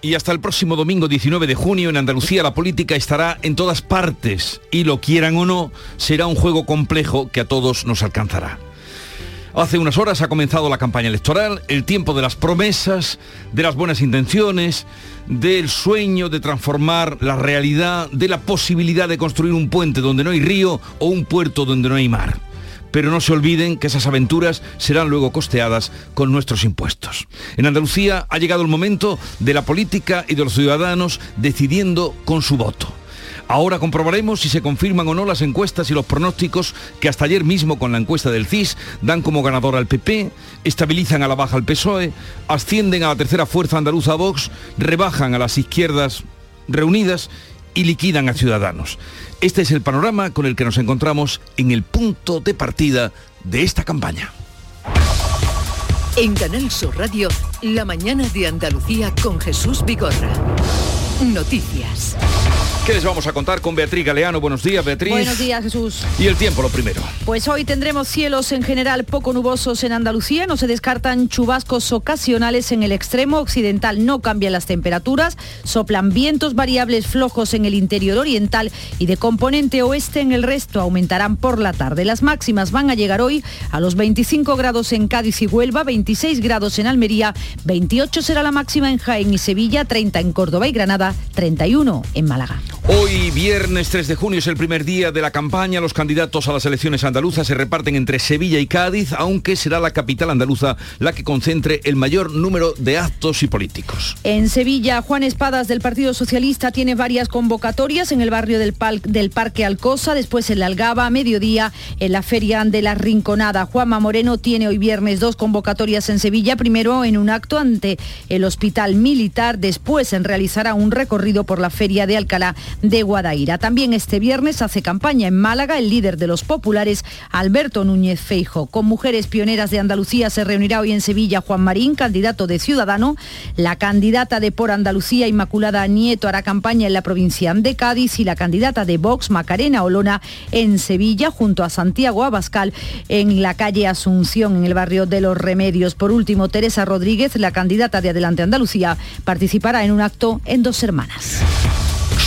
y hasta el próximo domingo 19 de junio en Andalucía la política estará en todas partes y lo quieran o no, será un juego complejo que a todos nos alcanzará. Hace unas horas ha comenzado la campaña electoral, el tiempo de las promesas, de las buenas intenciones, del sueño de transformar la realidad, de la posibilidad de construir un puente donde no hay río o un puerto donde no hay mar. Pero no se olviden que esas aventuras serán luego costeadas con nuestros impuestos. En Andalucía ha llegado el momento de la política y de los ciudadanos decidiendo con su voto. Ahora comprobaremos si se confirman o no las encuestas y los pronósticos que hasta ayer mismo con la encuesta del CIS dan como ganador al PP, estabilizan a la baja al PSOE, ascienden a la tercera fuerza andaluza a Vox, rebajan a las izquierdas reunidas y liquidan a Ciudadanos. Este es el panorama con el que nos encontramos en el punto de partida de esta campaña. En Canal Sur Radio, la mañana de Andalucía con Jesús Vigorra. Noticias. ¿Qué les vamos a contar con Beatriz Galeano? Buenos días, Beatriz. Buenos días, Jesús. Y el tiempo, lo primero. Pues hoy tendremos cielos en general poco nubosos en Andalucía. No se descartan chubascos ocasionales en el extremo occidental. No cambian las temperaturas. Soplan vientos variables flojos en el interior oriental y de componente oeste en el resto. Aumentarán por la tarde. Las máximas van a llegar hoy a los 25 grados en Cádiz y Huelva, 26 grados en Almería, 28 será la máxima en Jaén y Sevilla, 30 en Córdoba y Granada, 31 en Málaga. Hoy, viernes 3 de junio, es el primer día de la campaña. Los candidatos a las elecciones andaluzas se reparten entre Sevilla y Cádiz, aunque será la capital andaluza la que concentre el mayor número de actos y políticos. En Sevilla, Juan Espadas del Partido Socialista tiene varias convocatorias en el barrio del, Parque Alcosa, después en la Algaba, a mediodía en la Feria de la Rinconada. Juanma Moreno tiene hoy viernes dos convocatorias en Sevilla, primero en un acto ante el Hospital Militar, después en realizará un recorrido por la Feria de Alcalá de Guadaira. También este viernes hace campaña en Málaga el líder de los populares, Alberto Núñez Feijo. Con mujeres pioneras de Andalucía se reunirá hoy en Sevilla Juan Marín, candidato de Ciudadano. La candidata de Por Andalucía, Inmaculada Nieto, hará campaña en la provincia de Cádiz y la candidata de Vox, Macarena Olona, en Sevilla, junto a Santiago Abascal, en la calle Asunción, en el barrio de Los Remedios. Por último, Teresa Rodríguez, la candidata de Adelante Andalucía, participará en un acto en Dos Hermanas.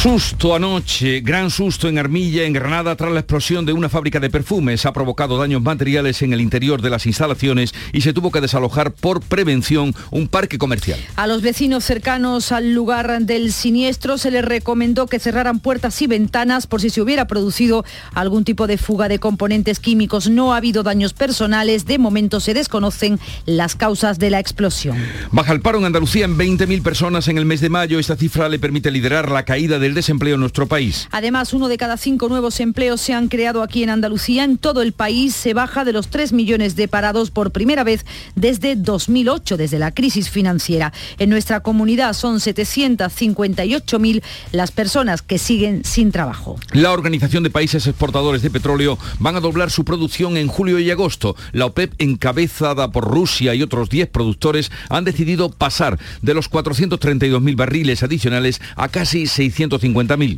Susto anoche, gran susto en Armilla, en Granada, tras la explosión de una fábrica de perfumes. Ha provocado daños materiales en el interior de las instalaciones y se tuvo que desalojar por prevención un parque comercial. A los vecinos cercanos al lugar del siniestro se les recomendó que cerraran puertas y ventanas por si se hubiera producido algún tipo de fuga de componentes químicos. No ha habido daños personales. De momento se desconocen las causas de la explosión. Baja el paro en Andalucía en 20.000 personas en el mes de mayo. Esta cifra le permite liderar la caída del desempleo en nuestro país. Además, uno de cada cinco nuevos empleos se han creado aquí en Andalucía. En todo el país se baja de los 3 millones de parados por primera vez desde 2008, desde la crisis financiera. En nuestra comunidad son 758.000 las personas que siguen sin trabajo. La Organización de Países Exportadores de Petróleo van a doblar su producción en julio y agosto. La OPEP, encabezada por Rusia y otros 10 productores, han decidido pasar de los 432.000 barriles adicionales a casi 600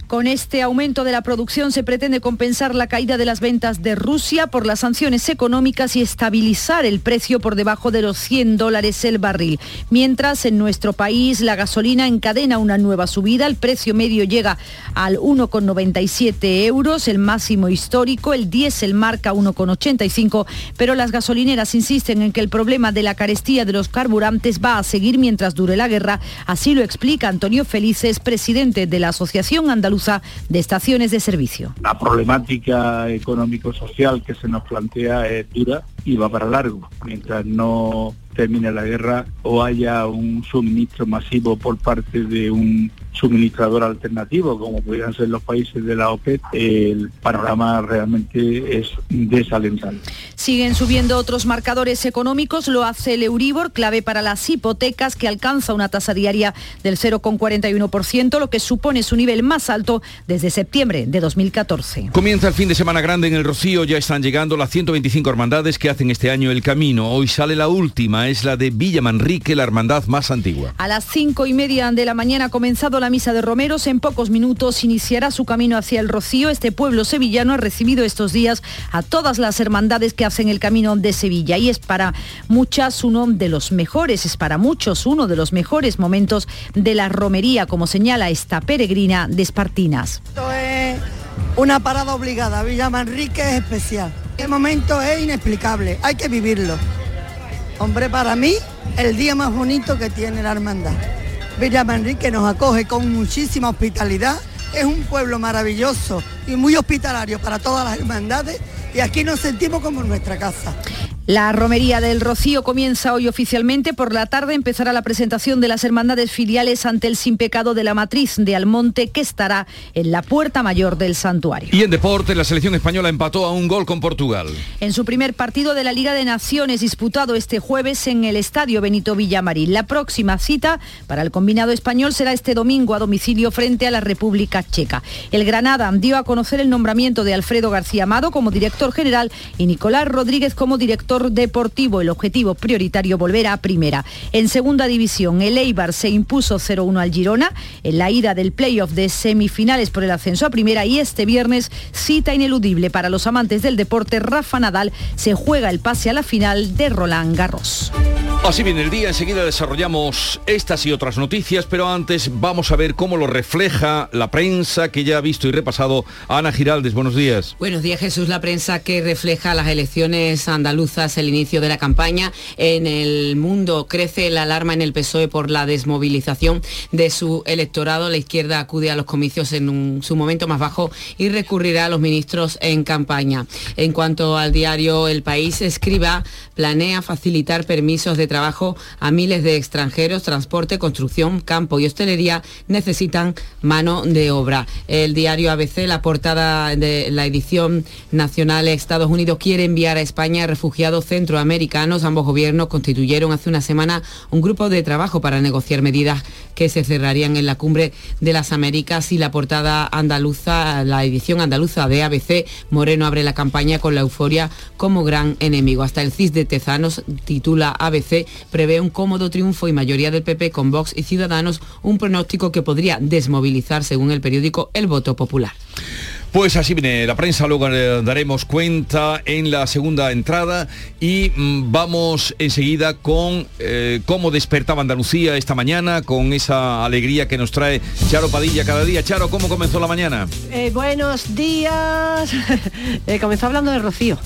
con este aumento de la producción se pretende compensar la caída de las ventas de Rusia por las sanciones económicas y estabilizar el precio por debajo de los 100 dólares el barril. Mientras en nuestro país la gasolina encadena una nueva subida, el precio medio llega al 1,97 euros, el máximo histórico, el diésel marca 1,85, pero las gasolineras insisten en que el problema de la carestía de los carburantes va a seguir mientras dure la guerra, así lo explica Antonio Felices, presidente de la Asociación Asociación Andaluza de Estaciones de Servicio. La problemática económico-social que se nos plantea es dura y va para largo. Mientras no termine la guerra o haya un suministro masivo por parte de un suministrador alternativo, como pudieran ser los países de la OPEP, el panorama realmente es desalentante. Siguen subiendo otros marcadores económicos, lo hace el Euribor, clave para las hipotecas, que alcanza una tasa diaria del 0,41%, lo que supone su nivel más alto desde septiembre de 2014. Comienza el fin de semana grande en el Rocío, ya están llegando las 125 hermandades que hacen este año el camino. Hoy sale la última, es la de Villa Manrique, la hermandad más antigua. A las cinco y media de la mañana ha comenzado la misa de Romeros. En pocos minutos iniciará su camino hacia el Rocío. Este pueblo sevillano ha recibido estos días a todas las hermandades que hacen el camino de Sevilla y es para muchas uno de los mejores, es para muchos uno de los mejores momentos de la romería, como señala esta peregrina de Espartinas. Esto es una parada obligada. Villa Manrique es especial. El momento es inexplicable, hay que vivirlo. Hombre, para mí, el día más bonito que tiene la hermandad. Villa Manrique nos acoge con muchísima hospitalidad. Es un pueblo maravilloso y muy hospitalario para todas las hermandades y aquí nos sentimos como en nuestra casa. La romería del Rocío comienza hoy oficialmente. Por la tarde empezará la presentación de las hermandades filiales ante el sin pecado de la matriz de Almonte que estará en la puerta mayor del santuario. Y en deporte, la selección española empató a un gol con Portugal. En su primer partido de la Liga de Naciones disputado este jueves en el Estadio Benito Villamarín. La próxima cita para el combinado español será este domingo a domicilio frente a la República Checa. El Granada dio a conocer el nombramiento de Alfredo García Amado como director general y Nicolás Rodríguez como director deportivo. El objetivo prioritario volver a primera. En segunda división, el Eibar se impuso 0-1 al Girona en la ida del playoff de semifinales por el ascenso a primera y este viernes cita ineludible para los amantes del deporte. Rafa Nadal se juega el pase a la final de Roland Garros. Así viene el día, enseguida desarrollamos estas y otras noticias, pero antes vamos a ver cómo lo refleja la prensa que ya ha visto y repasado Ana Giraldes. Buenos días. Buenos días Jesús, la prensa que refleja las elecciones andaluzas, el inicio de la campaña. En el mundo crece la alarma en el PSOE por la desmovilización de su electorado. La izquierda acude a los comicios en su momento más bajo y recurrirá a los ministros en campaña. En cuanto al diario El País, escriba, planea facilitar permisos de trabajo a miles de extranjeros, transporte, construcción, campo y hostelería necesitan mano de obra. El diario ABC, la portada de la edición nacional Estados Unidos quiere enviar a España refugiados centroamericanos. Ambos gobiernos constituyeron hace una semana un grupo de trabajo para negociar medidas que se cerrarían en la cumbre de las Américas y la portada andaluza, la edición andaluza de ABC, Moreno abre la campaña con la euforia como gran enemigo. Hasta el CIS de Tezanos titula ABC prevé un cómodo triunfo y mayoría del PP con Vox y Ciudadanos, un pronóstico que podría desmovilizar, según el periódico, el voto popular. Pues así viene la prensa, luego daremos cuenta en la segunda entrada y mm, vamos enseguida con eh, cómo despertaba Andalucía esta mañana, con esa alegría que nos trae Charo Padilla cada día. Charo, ¿cómo comenzó la mañana? Eh, buenos días. Eh, comenzó hablando de Rocío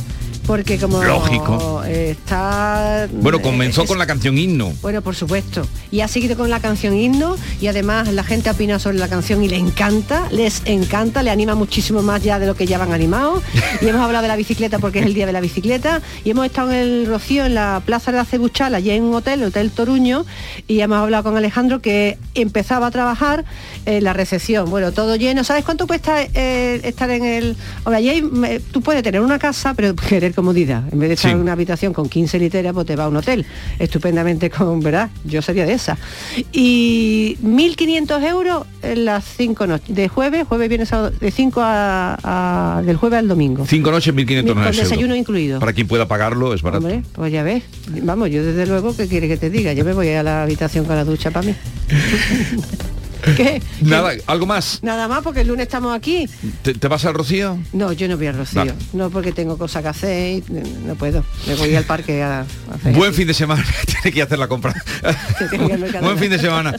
porque como Lógico. está... Bueno, comenzó con la canción himno. Bueno, por supuesto. Y ha seguido con la canción himno y además la gente opina sobre la canción y le encanta, les encanta, le anima muchísimo más ya de lo que ya van animados. Y hemos hablado de la bicicleta porque es el día de la bicicleta. Y hemos estado en el Rocío, en la Plaza de la Cebuchal, allí en un hotel, el Hotel Toruño, y hemos hablado con Alejandro que empezaba a trabajar en la recepción. Bueno, todo lleno. ¿Sabes cuánto cuesta eh, estar en el... Allí hay- tú puedes tener una casa, pero querer comodidad. En vez de estar Sí. en una habitación con 15 literas, pues te va a un hotel. Estupendamente con, ¿verdad? Yo sería de esa. Y 1.500 euros en las 5 noches. De jueves, jueves, viernes, sábado, de 5 a, a- del jueves al domingo. Cinco noches, 1.500 Con euros. desayuno incluido. Para quien pueda pagarlo es barato. Hombre, pues ya ves. Vamos, yo desde luego, ¿qué quiere que te diga? Yo me voy a la habitación con la ducha para mí. ¿Qué? Nada, ¿algo más? Nada más porque el lunes estamos aquí. ¿Te, te vas al Rocío? No, yo no voy al Rocío. Vale. No porque tengo cosas que hacer y no puedo. Me voy al parque a, hacer Buen fin de semana, tiene que hacer la compra. Buen fin de semana.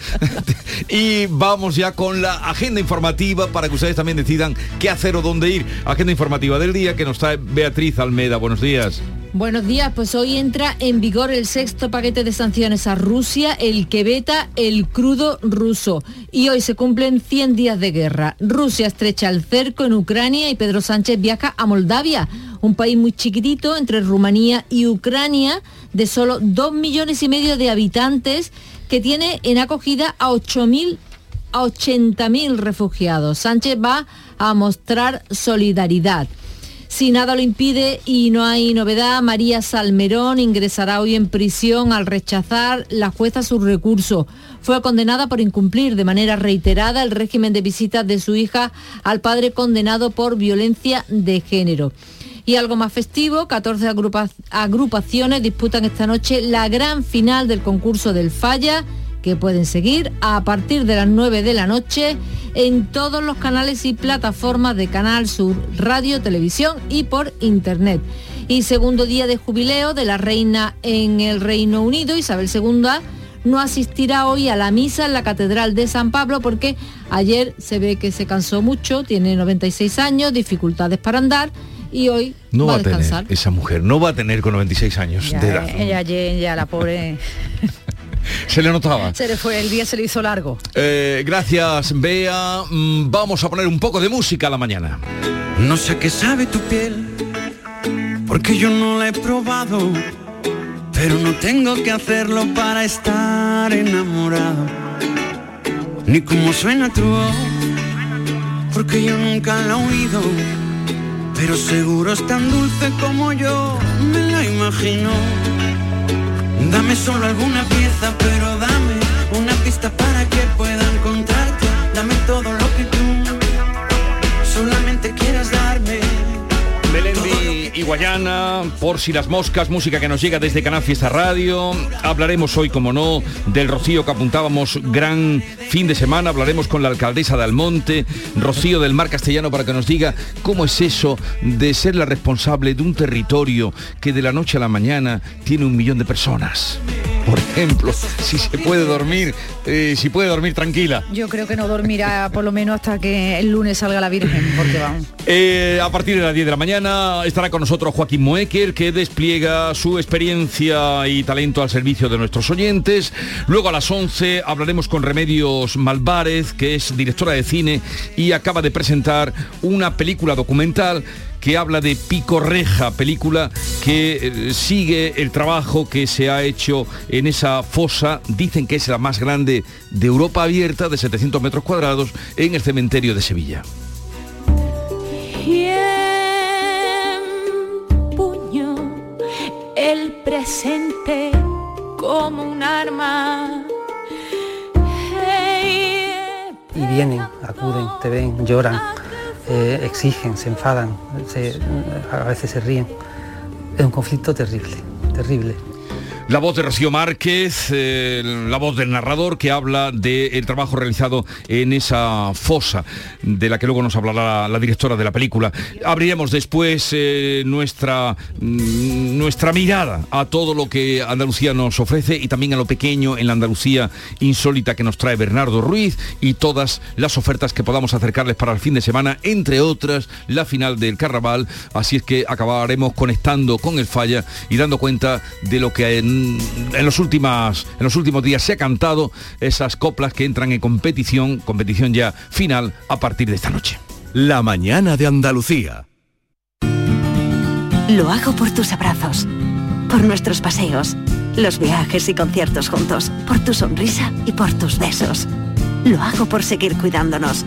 y vamos ya con la agenda informativa para que ustedes también decidan qué hacer o dónde ir. Agenda informativa del día que nos trae Beatriz Almeda. Buenos días. Buenos días, pues hoy entra en vigor el sexto paquete de sanciones a Rusia, el que veta el crudo ruso. Y hoy se cumplen 100 días de guerra. Rusia estrecha el cerco en Ucrania y Pedro Sánchez viaja a Moldavia. un país muy chiquitito entre Rumanía y Ucrania, de solo dos millones y medio de habitantes, que tiene en acogida a 8.000 a 80.000 refugiados. Sánchez va a mostrar solidaridad. Si nada lo impide y no hay novedad, María Salmerón ingresará hoy en prisión al rechazar la jueza su recurso. Fue condenada por incumplir de manera reiterada el régimen de visitas de su hija al padre condenado por violencia de género. Y algo más festivo, 14 agrupaciones disputan esta noche la gran final del concurso del Falla que pueden seguir a partir de las 9 de la noche en todos los canales y plataformas de Canal Sur, Radio, Televisión y por Internet. Y segundo día de jubileo de la reina en el Reino Unido, Isabel II no asistirá hoy a la misa en la Catedral de San Pablo porque ayer se ve que se cansó mucho, tiene 96 años, dificultades para andar y hoy no va, va a descansar. tener esa mujer, no va a tener con 96 años Ya, de edad. ella ya la pobre, Se le notaba. se le fue, el día se le hizo largo. Eh, gracias, Bea. Mm, Vamos a poner un poco de música a la mañana. No sé qué sabe tu piel, porque yo no la he probado, pero no tengo que hacerlo para estar enamorado. Ni cómo suena tu voz, porque yo nunca la he oído, pero seguro es tan dulce como yo me la imagino. Dame solo alguna pieza, pero dame una pista para que Guayana, por si las moscas, música que nos llega desde Canal Fiesta Radio. Hablaremos hoy, como no, del Rocío que apuntábamos, gran fin de semana. Hablaremos con la alcaldesa de Almonte, Rocío del Mar Castellano, para que nos diga cómo es eso de ser la responsable de un territorio que de la noche a la mañana tiene un millón de personas. Por ejemplo, si se puede dormir, eh, si puede dormir tranquila. Yo creo que no dormirá por lo menos hasta que el lunes salga la Virgen, porque vamos. Eh, a partir de las 10 de la mañana estará con nosotros Joaquín Moecker, que despliega su experiencia y talento al servicio de nuestros oyentes. Luego a las 11 hablaremos con Remedios Malvarez, que es directora de cine y acaba de presentar una película documental que habla de Picorreja, película que eh, sigue el trabajo que se ha hecho en esa fosa, dicen que es la más grande de Europa abierta, de 700 metros cuadrados, en el cementerio de Sevilla. Puño el presente como un arma. y vienen, acuden, te ven, lloran, eh, exigen, se enfadan, se- a veces se ríen. Es un conflicto terrible, terrible. La voz de Rocío Márquez, eh, la voz del narrador que habla del trabajo realizado en esa fosa, de la que luego nos hablará la, directora de la película. Abriremos después eh, nuestra, mm, nuestra mirada a todo lo que Andalucía nos ofrece y también a lo pequeño en la Andalucía insólita que nos trae Bernardo Ruiz y todas las ofertas que podamos acercarles para el fin de semana, entre otras la final del carnaval. Así es que acabaremos conectando con el falla y dando cuenta de lo que en, los, últimas, en los últimos días se ha cantado, esas coplas que entran en competición, competición ya final a partir de esta noche. La mañana de Andalucía. Lo hago por tus abrazos, por nuestros paseos, los viajes y conciertos juntos, por tu sonrisa y por tus besos. Lo hago por seguir cuidándonos.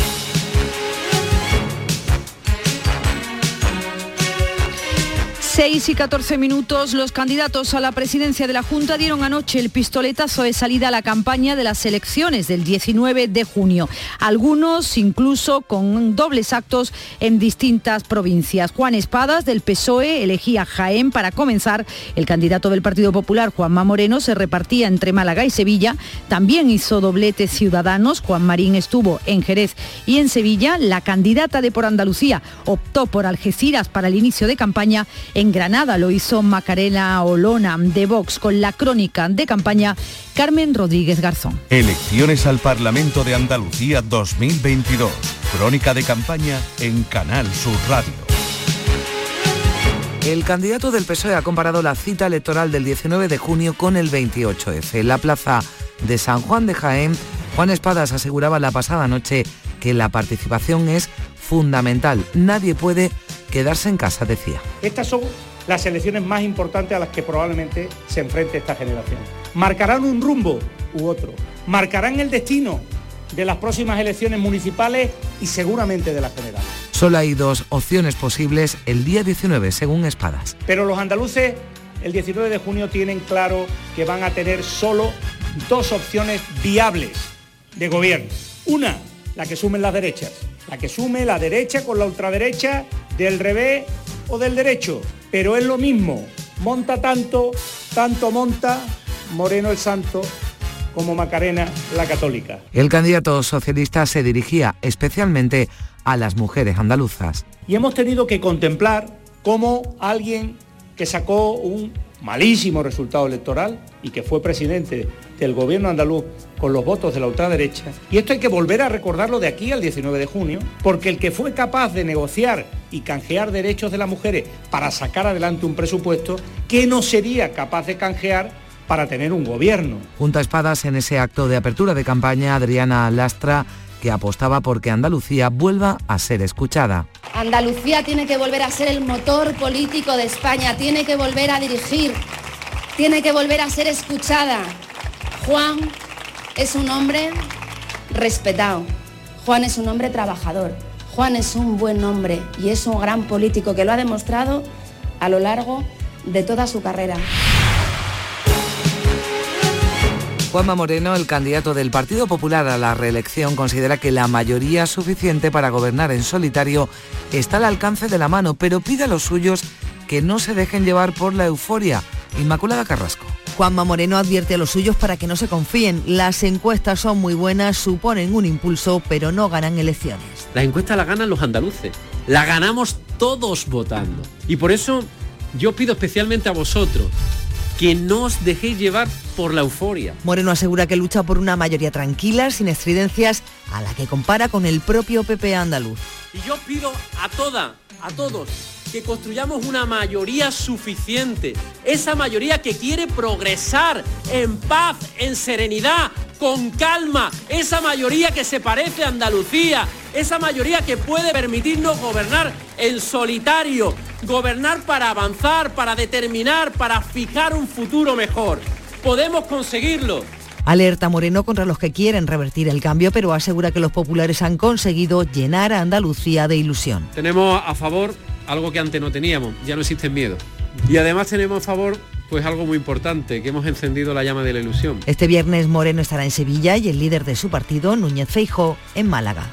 6 y 14 minutos, los candidatos a la presidencia de la Junta dieron anoche el pistoletazo de salida a la campaña de las elecciones del 19 de junio. Algunos incluso con dobles actos en distintas provincias. Juan Espadas del PSOE elegía Jaén para comenzar. El candidato del Partido Popular, Juanma Moreno, se repartía entre Málaga y Sevilla. También hizo doblete Ciudadanos. Juan Marín estuvo en Jerez y en Sevilla. La candidata de por Andalucía optó por Algeciras para el inicio de campaña Granada lo hizo Macarena Olona de Vox con la crónica de campaña Carmen Rodríguez Garzón. Elecciones al Parlamento de Andalucía 2022. Crónica de campaña en Canal Sur Radio. El candidato del PSOE ha comparado la cita electoral del 19 de junio con el 28F. En la plaza de San Juan de Jaén, Juan Espadas aseguraba la pasada noche que la participación es fundamental. Nadie puede quedarse en casa, decía. Estas son las elecciones más importantes a las que probablemente se enfrente esta generación. Marcarán un rumbo u otro. Marcarán el destino de las próximas elecciones municipales y seguramente de las generales. Solo hay dos opciones posibles el día 19, según Espadas. Pero los andaluces el 19 de junio tienen claro que van a tener solo dos opciones viables de gobierno. Una, la que sumen las derechas. La que sume la derecha con la ultraderecha del revés o del derecho. Pero es lo mismo. Monta tanto, tanto monta Moreno el Santo como Macarena la Católica. El candidato socialista se dirigía especialmente a las mujeres andaluzas. Y hemos tenido que contemplar cómo alguien que sacó un malísimo resultado electoral y que fue presidente del gobierno andaluz con los votos de la ultraderecha. Y esto hay que volver a recordarlo de aquí al 19 de junio, porque el que fue capaz de negociar y canjear derechos de las mujeres para sacar adelante un presupuesto, que no sería capaz de canjear para tener un gobierno. Junto a espadas en ese acto de apertura de campaña, Adriana Lastra que apostaba porque Andalucía vuelva a ser escuchada. Andalucía tiene que volver a ser el motor político de España, tiene que volver a dirigir, tiene que volver a ser escuchada. Juan es un hombre respetado, Juan es un hombre trabajador, Juan es un buen hombre y es un gran político que lo ha demostrado a lo largo de toda su carrera. Juanma Moreno, el candidato del Partido Popular a la reelección, considera que la mayoría suficiente para gobernar en solitario está al alcance de la mano, pero pide a los suyos que no se dejen llevar por la euforia. Inmaculada Carrasco. Juanma Moreno advierte a los suyos para que no se confíen. Las encuestas son muy buenas, suponen un impulso, pero no ganan elecciones. La encuesta la ganan los andaluces. La ganamos todos votando. Y por eso yo pido especialmente a vosotros que no os dejéis llevar por la euforia. Moreno asegura que lucha por una mayoría tranquila, sin estridencias, a la que compara con el propio PP andaluz. Y yo pido a toda, a todos, que construyamos una mayoría suficiente, esa mayoría que quiere progresar en paz, en serenidad, con calma, esa mayoría que se parece a Andalucía, esa mayoría que puede permitirnos gobernar en solitario, gobernar para avanzar, para determinar, para fijar un futuro mejor. Podemos conseguirlo. Alerta Moreno contra los que quieren revertir el cambio, pero asegura que los populares han conseguido llenar a Andalucía de ilusión. Tenemos a favor algo que antes no teníamos, ya no existe miedo. Y además tenemos a favor pues algo muy importante, que hemos encendido la llama de la ilusión. Este viernes Moreno estará en Sevilla y el líder de su partido, Núñez Feijo, en Málaga.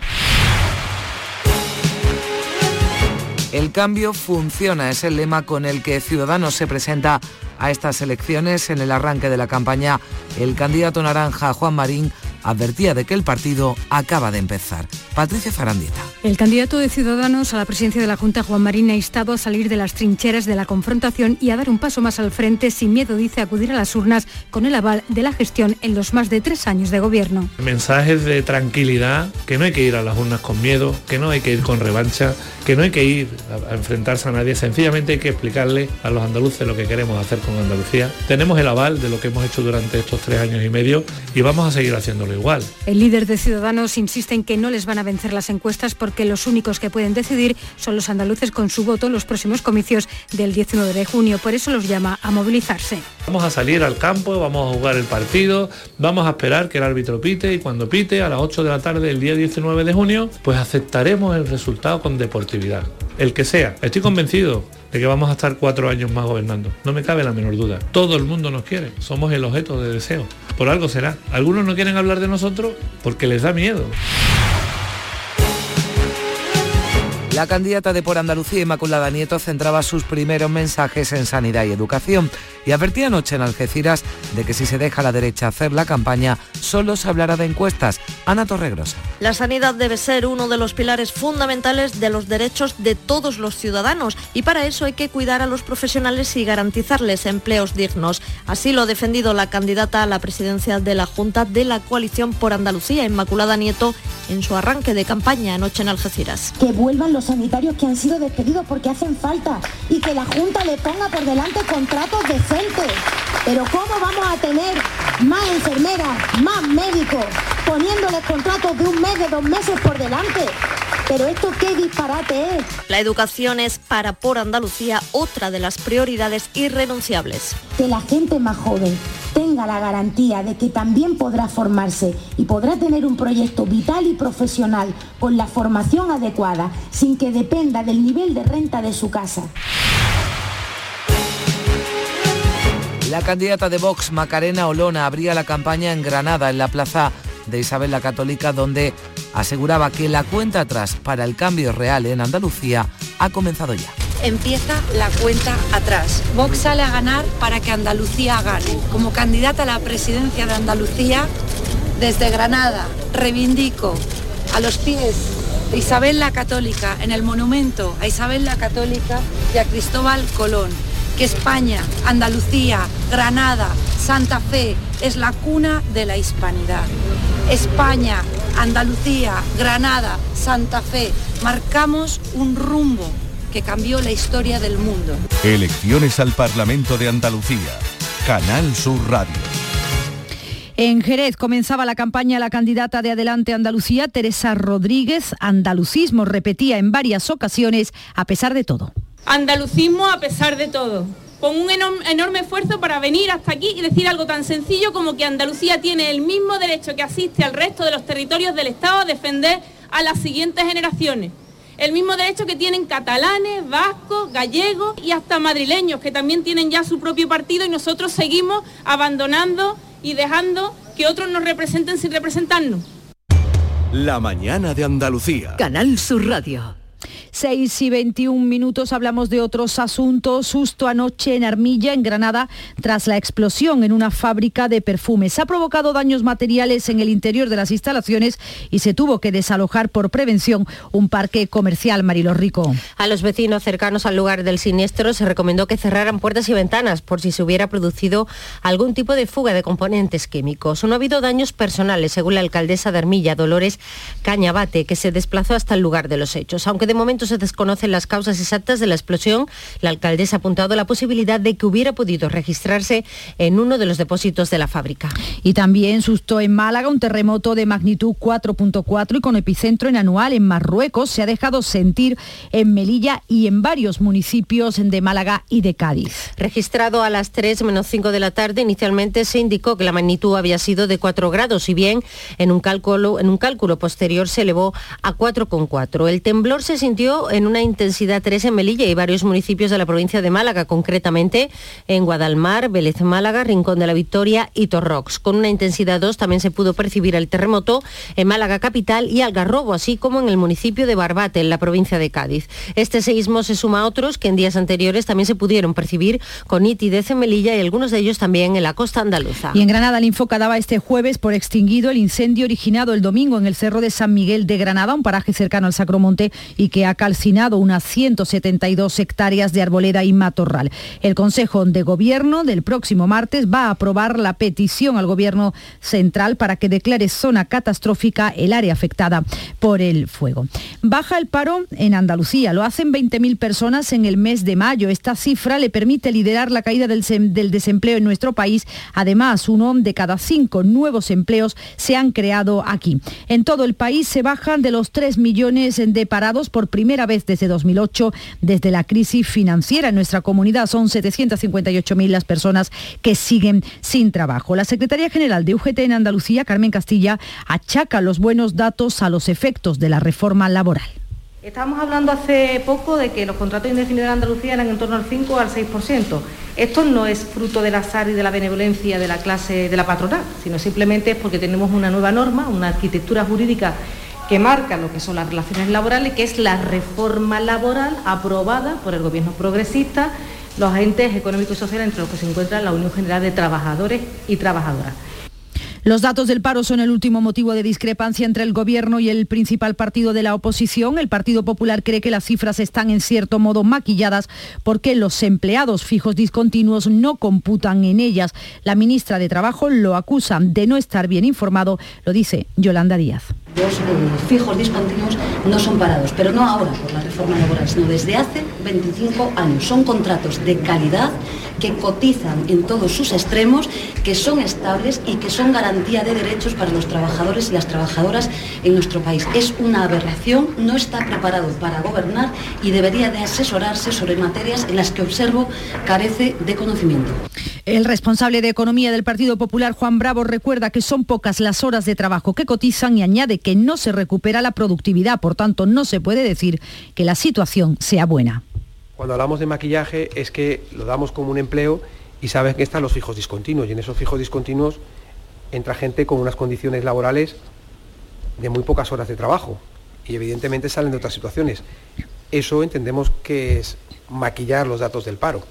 El cambio funciona, es el lema con el que Ciudadanos se presenta a estas elecciones. En el arranque de la campaña, el candidato naranja Juan Marín advertía de que el partido acaba de empezar. Patricia Zarandieta. El candidato de Ciudadanos a la presidencia de la Junta, Juan Marín, ha instado a salir de las trincheras de la confrontación y a dar un paso más al frente sin miedo, dice, a acudir a las urnas con el aval de la gestión en los más de tres años de gobierno. Mensajes de tranquilidad, que no hay que ir a las urnas con miedo, que no hay que ir con revancha, que no hay que ir a enfrentarse a nadie, sencillamente hay que explicarle a los andaluces lo que queremos hacer con Andalucía. Tenemos el aval de lo que hemos hecho durante estos tres años y medio y vamos a seguir haciéndolo igual. El líder de Ciudadanos insiste en que no les van a vencer las encuestas porque los únicos que pueden decidir son los andaluces con su voto en los próximos comicios del 19 de junio. Por eso los llama a movilizarse. Vamos a salir al campo, vamos a jugar el partido, vamos a esperar que el árbitro pite y cuando pite a las 8 de la tarde del día 19 de junio, pues aceptaremos el resultado con deportividad el que sea. Estoy convencido de que vamos a estar cuatro años más gobernando. No me cabe la menor duda. Todo el mundo nos quiere. Somos el objeto de deseo. Por algo será. Algunos no quieren hablar de nosotros porque les da miedo. La candidata de Por Andalucía, Inmaculada Nieto, centraba sus primeros mensajes en sanidad y educación y advertía anoche en Algeciras de que si se deja a la derecha hacer la campaña, solo se hablará de encuestas. Ana Torregrosa. La sanidad debe ser uno de los pilares fundamentales de los derechos de todos los ciudadanos y para eso hay que cuidar a los profesionales y garantizarles empleos dignos. Así lo ha defendido la candidata a la presidencia de la Junta de la Coalición por Andalucía, Inmaculada Nieto, en su arranque de campaña anoche en Algeciras. Que vuelvan los sanitarios que han sido despedidos porque hacen falta y que la Junta le ponga por delante contratos Pero ¿cómo vamos a tener más enfermeras, más médicos, poniéndoles contratos de un mes, de dos meses por delante? Pero esto qué disparate es. La educación es para por Andalucía otra de las prioridades irrenunciables. Que la gente más joven tenga la garantía de que también podrá formarse y podrá tener un proyecto vital y profesional con la formación adecuada, sin que dependa del nivel de renta de su casa. La candidata de Vox, Macarena Olona, abría la campaña en Granada, en la plaza de Isabel la Católica, donde aseguraba que la cuenta atrás para el cambio real en Andalucía ha comenzado ya. Empieza la cuenta atrás. Vox sale a ganar para que Andalucía gane. Como candidata a la presidencia de Andalucía, desde Granada, reivindico a los pies de Isabel la Católica, en el monumento a Isabel la Católica y a Cristóbal Colón que España, Andalucía, Granada, Santa Fe es la cuna de la hispanidad. España, Andalucía, Granada, Santa Fe, marcamos un rumbo que cambió la historia del mundo. Elecciones al Parlamento de Andalucía. Canal Sur Radio. En Jerez comenzaba la campaña la candidata de Adelante Andalucía, Teresa Rodríguez. Andalucismo repetía en varias ocasiones, a pesar de todo. Andalucismo a pesar de todo. Con un enorme esfuerzo para venir hasta aquí y decir algo tan sencillo como que Andalucía tiene el mismo derecho que asiste al resto de los territorios del Estado a defender a las siguientes generaciones. El mismo derecho que tienen catalanes, vascos, gallegos y hasta madrileños, que también tienen ya su propio partido y nosotros seguimos abandonando y dejando que otros nos representen sin representarnos. La mañana de Andalucía. Canal Sur Radio. 6 y 21 minutos hablamos de otros asuntos. Susto anoche en Armilla, en Granada, tras la explosión en una fábrica de perfumes. Ha provocado daños materiales en el interior de las instalaciones y se tuvo que desalojar por prevención un parque comercial, Marilo Rico. A los vecinos cercanos al lugar del siniestro se recomendó que cerraran puertas y ventanas por si se hubiera producido algún tipo de fuga de componentes químicos. No ha habido daños personales, según la alcaldesa de Armilla, Dolores Cañabate, que se desplazó hasta el lugar de los hechos. Aunque de momento se desconocen las causas exactas de la explosión, la alcaldesa ha apuntado la posibilidad de que hubiera podido registrarse en uno de los depósitos de la fábrica. Y también sustó en Málaga un terremoto de magnitud 4.4 y con epicentro en Anual, en Marruecos. Se ha dejado sentir en Melilla y en varios municipios de Málaga y de Cádiz. Registrado a las 3 menos 5 de la tarde, inicialmente se indicó que la magnitud había sido de 4 grados, y bien en un cálculo, en un cálculo posterior se elevó a 4,4. El temblor se sintió en una intensidad 3 en Melilla y varios municipios de la provincia de Málaga, concretamente en Guadalmar, Vélez Málaga, Rincón de la Victoria y Torrox. Con una intensidad 2 también se pudo percibir el terremoto en Málaga capital y Algarrobo, así como en el municipio de Barbate, en la provincia de Cádiz. Este seísmo se suma a otros que en días anteriores también se pudieron percibir con nitidez en Melilla y algunos de ellos también en la costa andaluza. Y en Granada el Infoca daba este jueves por extinguido el incendio originado el domingo en el Cerro de San Miguel de Granada, un paraje cercano al Sacromonte y que ha calcinado unas 172 hectáreas de arboleda y matorral. El Consejo de Gobierno del próximo martes va a aprobar la petición al Gobierno central para que declare zona catastrófica el área afectada por el fuego. Baja el paro en Andalucía, lo hacen 20.000 personas en el mes de mayo. Esta cifra le permite liderar la caída del, desempleo en nuestro país. Además, uno de cada cinco nuevos empleos se han creado aquí. En todo el país se bajan de los 3 millones de parados por primera vez desde 2008, desde la crisis financiera. En nuestra comunidad son 758.000 las personas que siguen sin trabajo. La Secretaría General de UGT en Andalucía, Carmen Castilla, achaca los buenos datos a los efectos de la reforma laboral. Estábamos hablando hace poco de que los contratos indefinidos en Andalucía eran en torno al 5 al 6%. Esto no es fruto del azar y de la benevolencia de la clase de la patronal, sino simplemente es porque tenemos una nueva norma, una arquitectura jurídica que marca lo que son las relaciones laborales, que es la reforma laboral aprobada por el gobierno progresista, los agentes económicos y sociales entre los que se encuentra la Unión General de Trabajadores y Trabajadoras. Los datos del paro son el último motivo de discrepancia entre el Gobierno y el principal partido de la oposición. El Partido Popular cree que las cifras están en cierto modo maquilladas porque los empleados fijos discontinuos no computan en ellas. La ministra de Trabajo lo acusa de no estar bien informado, lo dice Yolanda Díaz. Los eh, fijos discontinuos no son parados, pero no ahora por la reforma laboral, sino desde hace 25 años. Son contratos de calidad que cotizan en todos sus extremos, que son estables y que son garantía de derechos para los trabajadores y las trabajadoras en nuestro país. Es una aberración, no está preparado para gobernar y debería de asesorarse sobre materias en las que observo carece de conocimiento. El responsable de Economía del Partido Popular, Juan Bravo, recuerda que son pocas las horas de trabajo que cotizan y añade que no se recupera la productividad, por tanto no se puede decir que la situación sea buena. Cuando hablamos de maquillaje es que lo damos como un empleo y sabes que están los fijos discontinuos y en esos fijos discontinuos entra gente con unas condiciones laborales de muy pocas horas de trabajo y evidentemente salen de otras situaciones. Eso entendemos que es maquillar los datos del paro.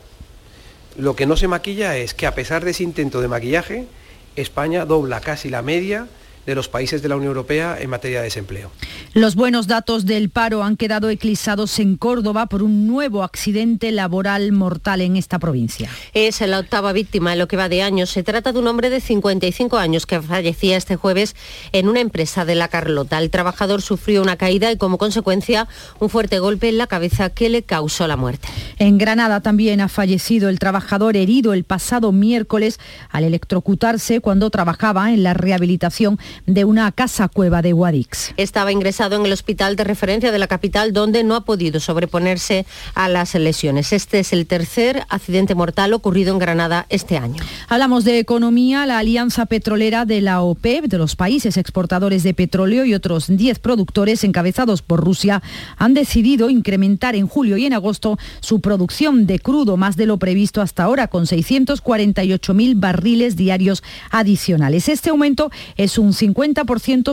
Lo que no se maquilla es que a pesar de ese intento de maquillaje, España dobla casi la media de los países de la Unión Europea en materia de desempleo. Los buenos datos del paro han quedado eclipsados en Córdoba por un nuevo accidente laboral mortal en esta provincia. Es la octava víctima en lo que va de años. Se trata de un hombre de 55 años que fallecía este jueves en una empresa de La Carlota. El trabajador sufrió una caída y como consecuencia un fuerte golpe en la cabeza que le causó la muerte. En Granada también ha fallecido el trabajador herido el pasado miércoles al electrocutarse cuando trabajaba en la rehabilitación de una casa cueva de Guadix. Estaba ingresado en el hospital de referencia de la capital donde no ha podido sobreponerse a las lesiones. Este es el tercer accidente mortal ocurrido en Granada este año. Hablamos de economía. La Alianza Petrolera de la OPEP, de los países exportadores de petróleo y otros 10 productores encabezados por Rusia, han decidido incrementar en julio y en agosto su producción de crudo más de lo previsto hasta ahora, con 648.000 barriles diarios adicionales. Este aumento es un 50%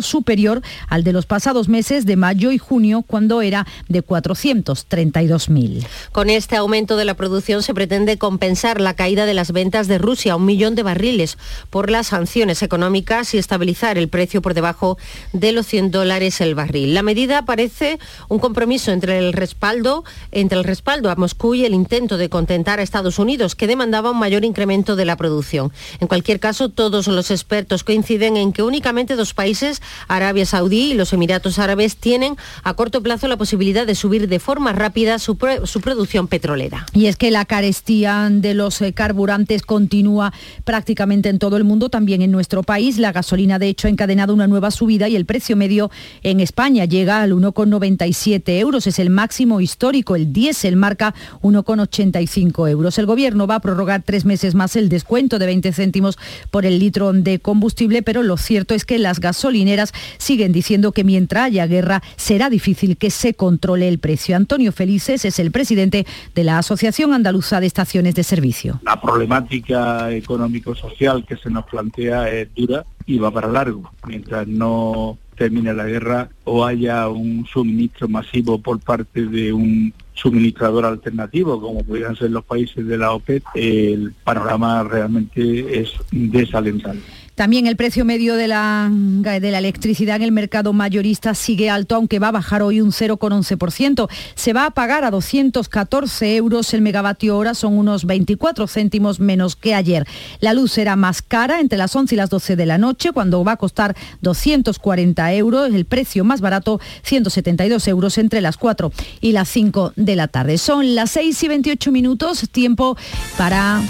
superior al de los pasados meses de mayo y junio, cuando era de 432.000. Con este aumento de la producción se pretende compensar la caída de las ventas de Rusia, un millón de barriles, por las sanciones económicas y estabilizar el precio por debajo de los 100 dólares el barril. La medida parece un compromiso entre el respaldo, entre el respaldo a Moscú y el intento de contentar a Estados Unidos, que demandaba un mayor incremento de la producción. En cualquier caso, todos los expertos coinciden en que únicamente dos países, Arabia Saudí y los Emiratos Árabes, tienen a corto plazo la posibilidad de subir de forma rápida su, producción petrolera. Y es que la carestía de los eh, carburantes continúa prácticamente en todo el mundo, también en nuestro país. La gasolina, de hecho, ha encadenado una nueva subida y el precio medio en España llega al 1,97 euros. Es el máximo histórico. El diésel marca 1,85 euros. El gobierno va a prorrogar tres meses más el descuento de 20 céntimos por el litro de combustible, pero lo cierto es que las gasolineras siguen diciendo que mientras haya guerra será difícil que se controle el precio. Antonio Felices es el presidente de la Asociación Andaluza de Estaciones de Servicio. La problemática económico-social que se nos plantea es dura y va para largo. Mientras no termine la guerra o haya un suministro masivo por parte de un suministrador alternativo, como pudieran ser los países de la OPEP, el panorama realmente es desalentable. También el precio medio de la, de la electricidad en el mercado mayorista sigue alto, aunque va a bajar hoy un 0,11%. Se va a pagar a 214 euros el megavatio hora, son unos 24 céntimos menos que ayer. La luz será más cara entre las 11 y las 12 de la noche, cuando va a costar 240 euros. El precio más barato, 172 euros entre las 4 y las 5 de la tarde. Son las 6 y 28 minutos, tiempo para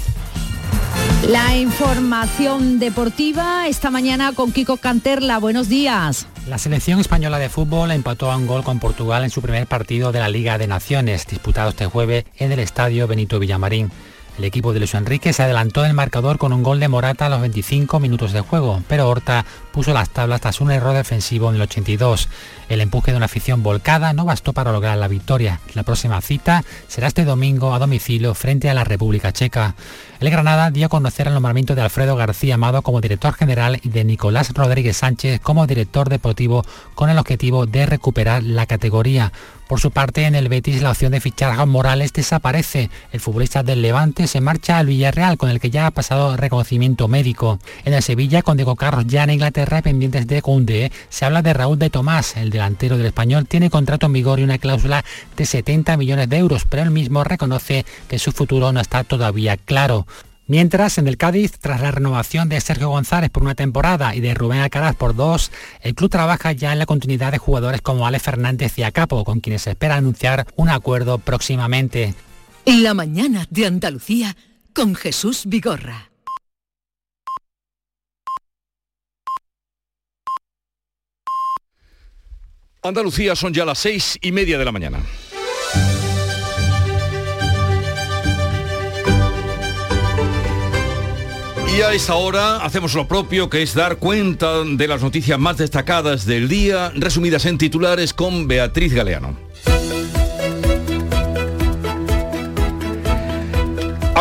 la información deportiva esta mañana con Kiko Canterla. Buenos días. La selección española de fútbol empató a un gol con Portugal en su primer partido de la Liga de Naciones, disputado este jueves en el estadio Benito Villamarín. El equipo de Luis Enrique se adelantó en el marcador con un gol de Morata a los 25 minutos de juego, pero Horta puso las tablas tras un error defensivo en el 82. El empuje de una afición volcada no bastó para lograr la victoria. La próxima cita será este domingo a domicilio frente a la República Checa. El Granada dio a conocer el nombramiento de Alfredo García Amado como director general y de Nicolás Rodríguez Sánchez como director deportivo con el objetivo de recuperar la categoría. Por su parte, en el Betis la opción de fichar a Morales desaparece. El futbolista del Levante se marcha al Villarreal, con el que ya ha pasado reconocimiento médico. En el Sevilla, con Diego Carlos ya en Inglaterra pendientes de Conde, se habla de Raúl de Tomás. El delantero del español tiene contrato en vigor y una cláusula de 70 millones de euros, pero él mismo reconoce que su futuro no está todavía claro. Mientras, en el Cádiz, tras la renovación de Sergio González por una temporada y de Rubén Alcaraz por dos, el club trabaja ya en la continuidad de jugadores como Ale Fernández y Acapo, con quienes se espera anunciar un acuerdo próximamente. La mañana de Andalucía con Jesús Vigorra. Andalucía son ya las seis y media de la mañana. Y a esta hora hacemos lo propio, que es dar cuenta de las noticias más destacadas del día, resumidas en titulares con Beatriz Galeano.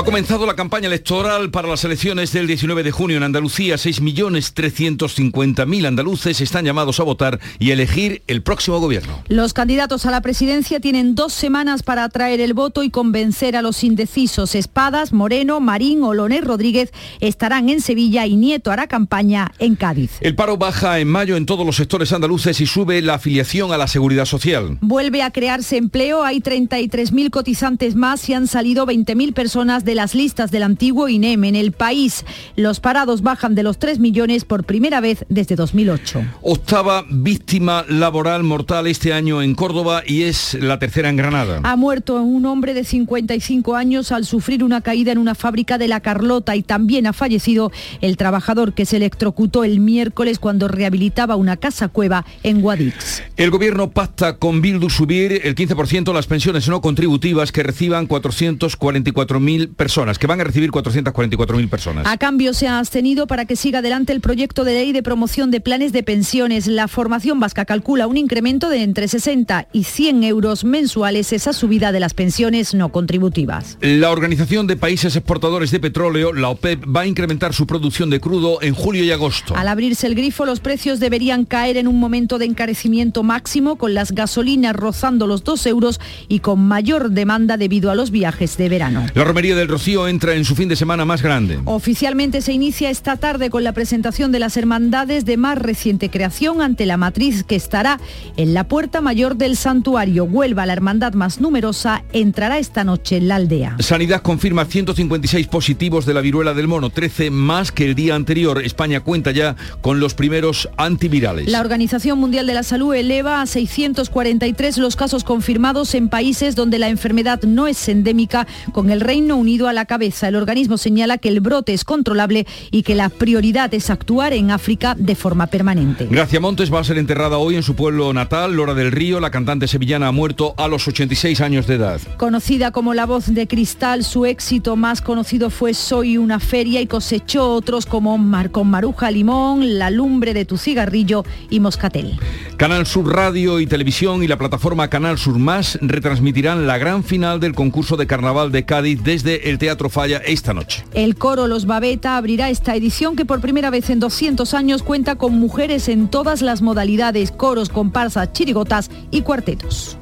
Ha comenzado la campaña electoral para las elecciones del 19 de junio en Andalucía. 6.350.000 andaluces están llamados a votar y elegir el próximo gobierno. Los candidatos a la presidencia tienen dos semanas para atraer el voto y convencer a los indecisos. Espadas, Moreno, Marín, Olonés Rodríguez estarán en Sevilla y Nieto hará campaña en Cádiz. El paro baja en mayo en todos los sectores andaluces y sube la afiliación a la seguridad social. Vuelve a crearse empleo. Hay 33.000 cotizantes más y han salido 20.000 personas de las listas del antiguo INEM en el país. Los parados bajan de los 3 millones por primera vez desde 2008. Octava víctima laboral mortal este año en Córdoba y es la tercera en Granada. Ha muerto un hombre de 55 años al sufrir una caída en una fábrica de La Carlota y también ha fallecido el trabajador que se electrocutó el miércoles cuando rehabilitaba una casa cueva en Guadix. El gobierno pacta con Bildu subir el 15% las pensiones no contributivas que reciban 444.000 personas, que van a recibir 444.000 personas. A cambio se ha abstenido para que siga adelante el proyecto de ley de promoción de planes de pensiones. La formación vasca calcula un incremento de entre 60 y 100 euros mensuales esa subida de las pensiones no contributivas. La Organización de Países Exportadores de Petróleo, la OPEP, va a incrementar su producción de crudo en julio y agosto. Al abrirse el grifo, los precios deberían caer en un momento de encarecimiento máximo, con las gasolinas rozando los 2 euros y con mayor demanda debido a los viajes de verano. La romería del Rocío entra en su fin de semana más grande. Oficialmente se inicia esta tarde con la presentación de las hermandades de más reciente creación ante la matriz que estará en la puerta mayor del santuario. Huelva, la hermandad más numerosa, entrará esta noche en la aldea. Sanidad confirma 156 positivos de la viruela del mono, 13 más que el día anterior. España cuenta ya con los primeros antivirales. La Organización Mundial de la Salud eleva a 643 los casos confirmados en países donde la enfermedad no es endémica, con el Reino Unido a la cabeza. El organismo señala que el brote es controlable y que la prioridad es actuar en África de forma permanente. Gracia Montes va a ser enterrada hoy en su pueblo natal, Lora del Río. La cantante sevillana ha muerto a los 86 años de edad. Conocida como la voz de cristal, su éxito más conocido fue Soy una feria y cosechó otros como Mar con Maruja Limón, La lumbre de tu cigarrillo y Moscatel. Canal Sur Radio y Televisión y la plataforma Canal Sur Más retransmitirán la gran final del concurso de carnaval de Cádiz desde el Teatro Falla esta noche. El coro Los Babeta abrirá esta edición que por primera vez en 200 años cuenta con mujeres en todas las modalidades, coros, comparsas, chirigotas y cuartetos.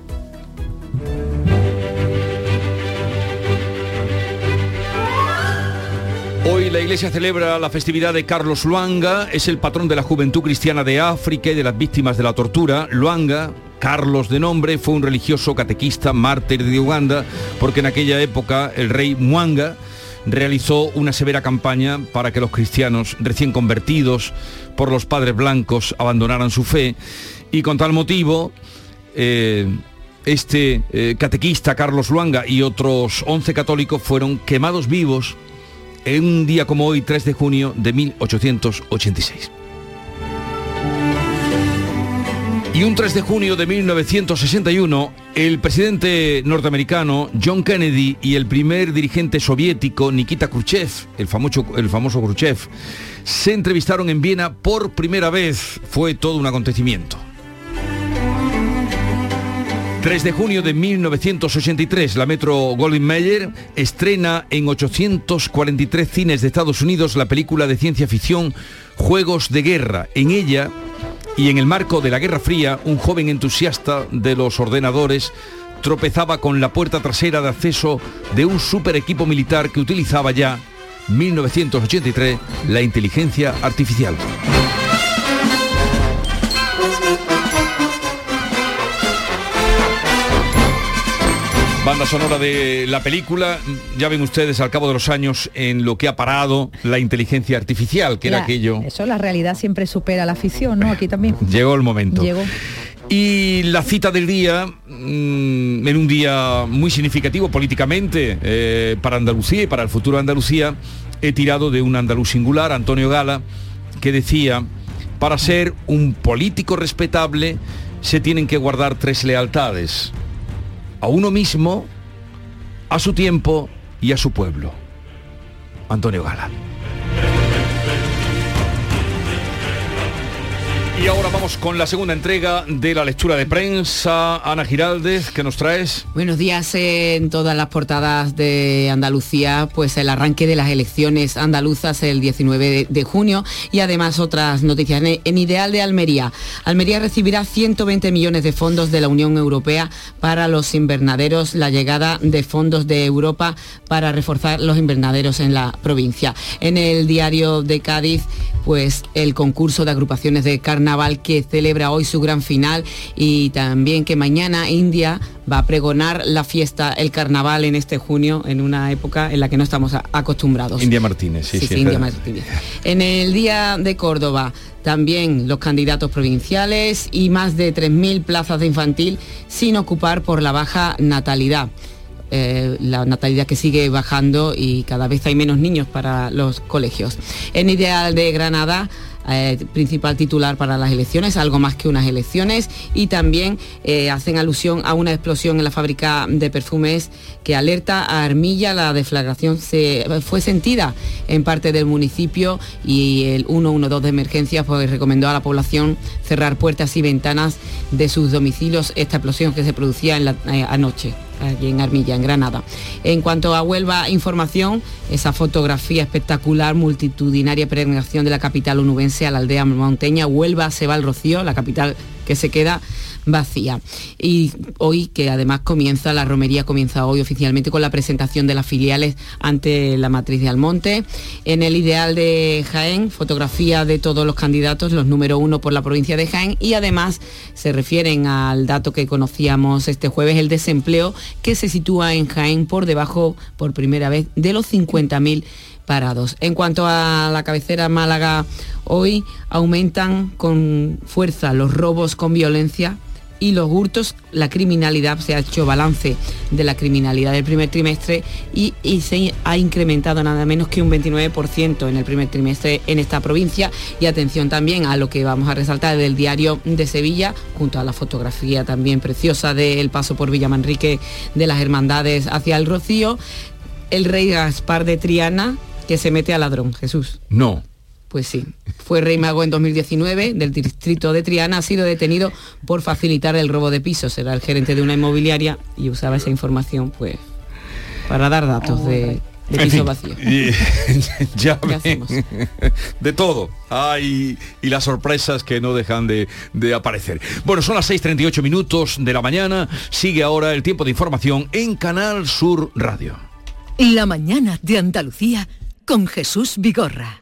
Hoy la iglesia celebra la festividad de Carlos Luanga, es el patrón de la juventud cristiana de África y de las víctimas de la tortura. Luanga, Carlos de nombre, fue un religioso catequista, mártir de Uganda, porque en aquella época el rey Mwanga realizó una severa campaña para que los cristianos recién convertidos por los padres blancos abandonaran su fe y con tal motivo eh, este eh, catequista Carlos Luanga y otros 11 católicos fueron quemados vivos en un día como hoy, 3 de junio de 1886. Y un 3 de junio de 1961, el presidente norteamericano John Kennedy y el primer dirigente soviético Nikita Khrushchev, el famoso, Khrushchev, se entrevistaron en Viena por primera vez. Fue todo un acontecimiento. 3 de junio de 1983, la Metro Goldwyn Mayer estrena en 843 cines de Estados Unidos la película de ciencia ficción Juegos de Guerra. En ella, y en el marco de la Guerra Fría, un joven entusiasta de los ordenadores tropezaba con la puerta trasera de acceso de un super equipo militar que utilizaba ya, 1983, la inteligencia artificial. Banda sonora de la película, ya ven ustedes al cabo de los años en lo que ha parado la inteligencia artificial, que era aquello. Eso, la realidad siempre supera la ficción, ¿no? Aquí también. Llegó el momento. Llegó. Y la cita del día, mm, en un día muy significativo políticamente eh, para Andalucía y para el futuro de Andalucía, he tirado de un andaluz singular, Antonio Gala, que decía, para ser un político respetable se tienen que guardar tres lealtades. A uno mismo, a su tiempo y a su pueblo. Antonio Gala. Y ahora vamos con la segunda entrega de la lectura de prensa. Ana Giraldez, ¿qué nos traes? Buenos días eh, en todas las portadas de Andalucía, pues el arranque de las elecciones andaluzas el 19 de, junio y además otras noticias. En, Ideal de Almería, Almería recibirá 120 millones de fondos de la Unión Europea para los invernaderos, la llegada de fondos de Europa para reforzar los invernaderos en la provincia. En el diario de Cádiz, pues el concurso de agrupaciones de carnaval que celebra hoy su gran final y también que mañana India va a pregonar la fiesta, el carnaval en este junio, en una época en la que no estamos acostumbrados. India Martínez, sí, Sí, sí. sí, India Martínez. En el día de Córdoba, también los candidatos provinciales y más de 3.000 plazas de infantil sin ocupar por la baja natalidad. Eh, la natalidad que sigue bajando y cada vez hay menos niños para los colegios. En Ideal de Granada, eh, principal titular para las elecciones, algo más que unas elecciones, y también eh, hacen alusión a una explosión en la fábrica de perfumes que alerta a Armilla. La deflagración se, fue sentida en parte del municipio y el 112 de emergencia pues, recomendó a la población cerrar puertas y ventanas de sus domicilios esta explosión que se producía en la, eh, anoche allí en Armilla, en Granada. En cuanto a Huelva, información, esa fotografía espectacular, multitudinaria peregrinación de la capital onubense a la aldea monteña, Huelva se va al Rocío, la capital que se queda vacía. Y hoy, que además comienza, la romería comienza hoy oficialmente con la presentación de las filiales ante la matriz de Almonte. En el ideal de Jaén, fotografía de todos los candidatos, los número uno por la provincia de Jaén y además se refieren al dato que conocíamos este jueves, el desempleo, que se sitúa en Jaén por debajo, por primera vez, de los 50.000 parados. En cuanto a la cabecera Málaga, hoy aumentan con fuerza los robos con violencia y los hurtos, la criminalidad, se ha hecho balance de la criminalidad del primer trimestre y, se ha incrementado nada menos que un 29% en el primer trimestre en esta provincia. Y atención también a lo que vamos a resaltar del diario de Sevilla, junto a la fotografía también preciosa del paso por Villamanrique de las hermandades hacia el Rocío, el rey Gaspar de Triana que se mete a ladrón, Jesús. No. Pues sí, fue rey mago en 2019 del distrito de Triana, ha sido detenido por facilitar el robo de pisos. Era el gerente de una inmobiliaria y usaba esa información pues para dar datos de, de En piso fin, vacío. y- ya ¿Qué ven, hacemos? de todo. Ay, y las sorpresas que no dejan de, de aparecer. Bueno, son las 6.38 minutos de la mañana. Sigue ahora el tiempo de información en Canal Sur Radio. La mañana de Andalucía con Jesús Vigorra.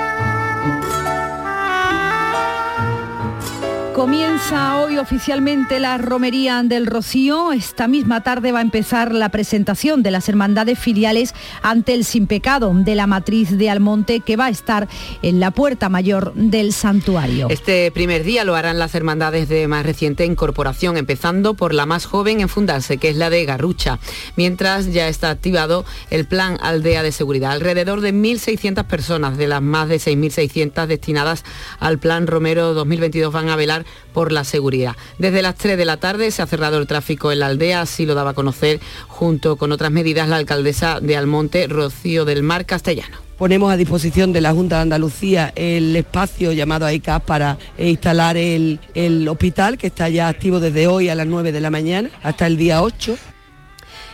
Comienza hoy oficialmente la Romería del Rocío. Esta misma tarde va a empezar la presentación de las hermandades filiales ante el Sin Pecado de la Matriz de Almonte que va a estar en la puerta mayor del santuario. Este primer día lo harán las hermandades de más reciente incorporación, empezando por la más joven en fundarse, que es la de Garrucha, mientras ya está activado el plan Aldea de Seguridad. Alrededor de 1.600 personas de las más de 6.600 destinadas al plan Romero 2022 van a velar por la seguridad. Desde las 3 de la tarde se ha cerrado el tráfico en la aldea, así lo daba a conocer junto con otras medidas la alcaldesa de Almonte, Rocío del Mar Castellano ponemos a disposición de la Junta de Andalucía el espacio llamado AICAS para instalar el, el, hospital que está ya activo desde hoy a las 9 de la mañana hasta el día 8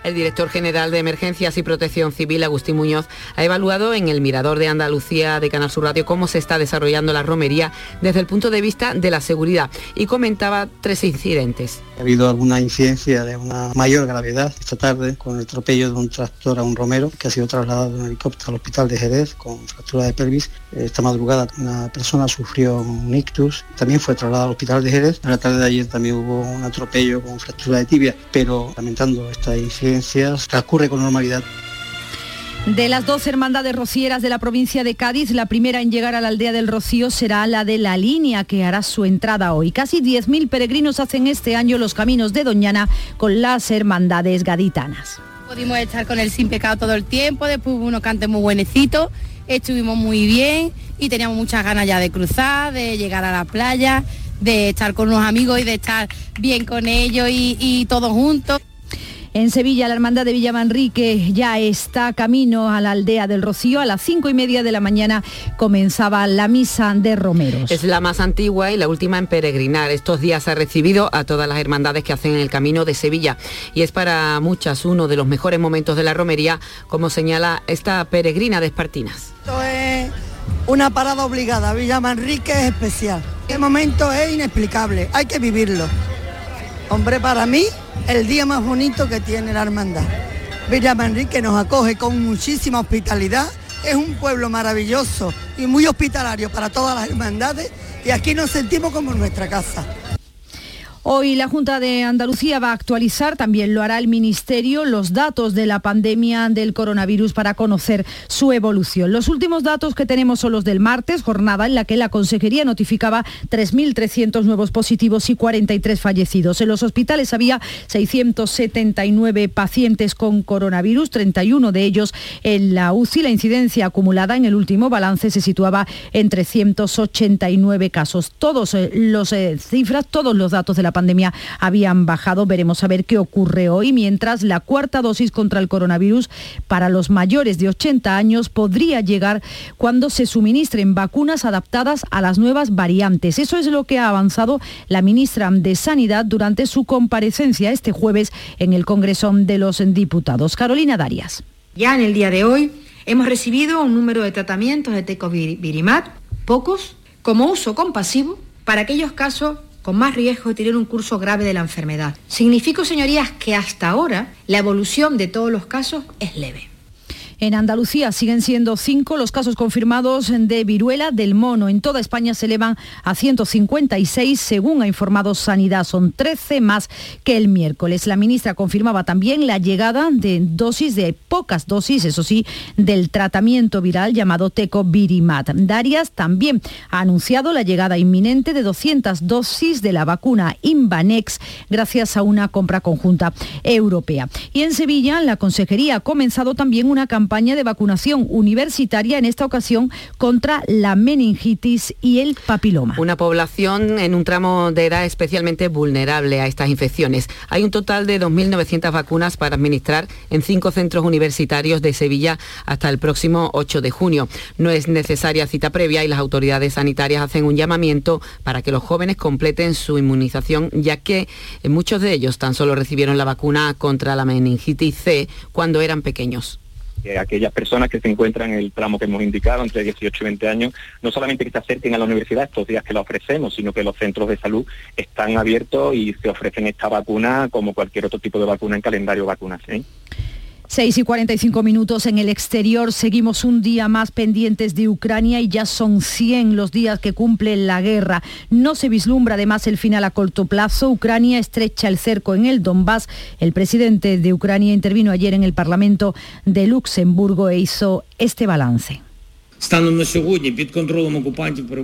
el director general de Emergencias y Protección Civil, Agustín Muñoz, ha evaluado en el Mirador de Andalucía de Canal Sur Radio cómo se está desarrollando la romería desde el punto de vista de la seguridad y comentaba tres incidentes. Ha habido alguna incidencia de una mayor gravedad esta tarde con el atropello de un tractor a un romero que ha sido trasladado en helicóptero al hospital de Jerez con fractura de pelvis. Esta madrugada una persona sufrió un ictus, también fue trasladada al hospital de Jerez. En la tarde de ayer también hubo un atropello con fractura de tibia, pero lamentando esta incidencia transcurre con normalidad. De las dos hermandades rocieras de la provincia de Cádiz, la primera en llegar a la aldea del Rocío será la de la línea que hará su entrada hoy. Casi 10.000 peregrinos hacen este año los caminos de Doñana con las hermandades gaditanas. Pudimos estar con el sin pecado todo el tiempo, después hubo unos cantes muy buenecitos, estuvimos muy bien y teníamos muchas ganas ya de cruzar, de llegar a la playa, de estar con los amigos y de estar bien con ellos y, y todos juntos. En Sevilla, la Hermandad de Villamanrique ya está camino a la aldea del Rocío. A las cinco y media de la mañana comenzaba la misa de romeros. Es la más antigua y la última en peregrinar. Estos días ha recibido a todas las hermandades que hacen el camino de Sevilla y es para muchas uno de los mejores momentos de la romería, como señala esta peregrina de Espartinas. Esto es una parada obligada. Villamanrique es especial. El momento es inexplicable. Hay que vivirlo. Hombre, para mí, el día más bonito que tiene la hermandad. Villa Manrique nos acoge con muchísima hospitalidad. Es un pueblo maravilloso y muy hospitalario para todas las hermandades y aquí nos sentimos como en nuestra casa. Hoy la Junta de Andalucía va a actualizar, también lo hará el Ministerio, los datos de la pandemia del coronavirus para conocer su evolución. Los últimos datos que tenemos son los del martes, jornada en la que la Consejería notificaba 3.300 nuevos positivos y 43 fallecidos. En los hospitales había 679 pacientes con coronavirus, 31 de ellos en la UCI. La incidencia acumulada en el último balance se situaba en 389 casos. Todos eh, los eh, cifras, todos los datos de la pandemia habían bajado. Veremos a ver qué ocurre hoy, mientras la cuarta dosis contra el coronavirus para los mayores de 80 años podría llegar cuando se suministren vacunas adaptadas a las nuevas variantes. Eso es lo que ha avanzado la ministra de Sanidad durante su comparecencia este jueves en el Congreso de los Diputados. Carolina Darias. Ya en el día de hoy hemos recibido un número de tratamientos de tecovirimat, pocos, como uso compasivo para aquellos casos con más riesgo de tener un curso grave de la enfermedad. Significa, señorías, que hasta ahora la evolución de todos los casos es leve. En Andalucía siguen siendo cinco los casos confirmados de viruela del mono. En toda España se elevan a 156, según ha informado Sanidad. Son 13 más que el miércoles. La ministra confirmaba también la llegada de dosis, de pocas dosis, eso sí, del tratamiento viral llamado Tecovirimat. Darias también ha anunciado la llegada inminente de 200 dosis de la vacuna Invanex gracias a una compra conjunta europea. Y en Sevilla, la Consejería ha comenzado también una campaña de vacunación universitaria, en esta ocasión contra la meningitis y el papiloma. Una población en un tramo de edad especialmente vulnerable a estas infecciones. Hay un total de 2.900 vacunas para administrar en cinco centros universitarios de Sevilla hasta el próximo 8 de junio. No es necesaria cita previa y las autoridades sanitarias hacen un llamamiento para que los jóvenes completen su inmunización, ya que muchos de ellos tan solo recibieron la vacuna contra la meningitis C cuando eran pequeños que aquellas personas que se encuentran en el tramo que hemos indicado, entre 18 y 20 años, no solamente que se acerquen a la universidad estos días que la ofrecemos, sino que los centros de salud están abiertos y se ofrecen esta vacuna como cualquier otro tipo de vacuna en calendario vacunación. 6 y 45 minutos en el exterior. Seguimos un día más pendientes de Ucrania y ya son 100 los días que cumple la guerra. No se vislumbra además el final a corto plazo. Ucrania estrecha el cerco en el Donbass. El presidente de Ucrania intervino ayer en el Parlamento de Luxemburgo e hizo este balance.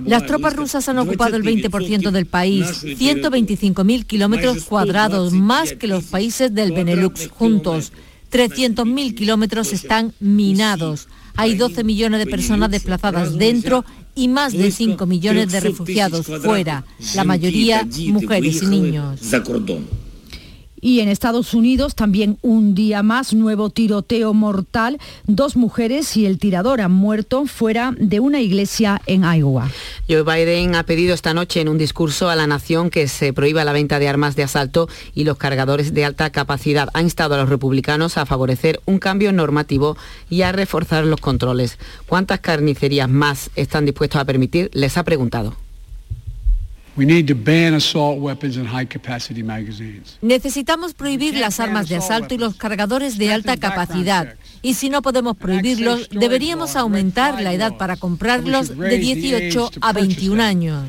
Las tropas rusas han ocupado el 20% del país, 125.000 kilómetros cuadrados, más que los países del Benelux juntos. 300.000 kilómetros están minados. Hay 12 millones de personas desplazadas dentro y más de 5 millones de refugiados fuera, la mayoría mujeres y niños. Y en Estados Unidos también un día más, nuevo tiroteo mortal. Dos mujeres y el tirador han muerto fuera de una iglesia en Iowa. Joe Biden ha pedido esta noche en un discurso a la nación que se prohíba la venta de armas de asalto y los cargadores de alta capacidad. Ha instado a los republicanos a favorecer un cambio normativo y a reforzar los controles. ¿Cuántas carnicerías más están dispuestos a permitir? Les ha preguntado. Necesitamos prohibir las armas de asalto y los cargadores de alta capacidad. Y si no podemos prohibirlos, deberíamos aumentar la edad para comprarlos de 18 a 21 años.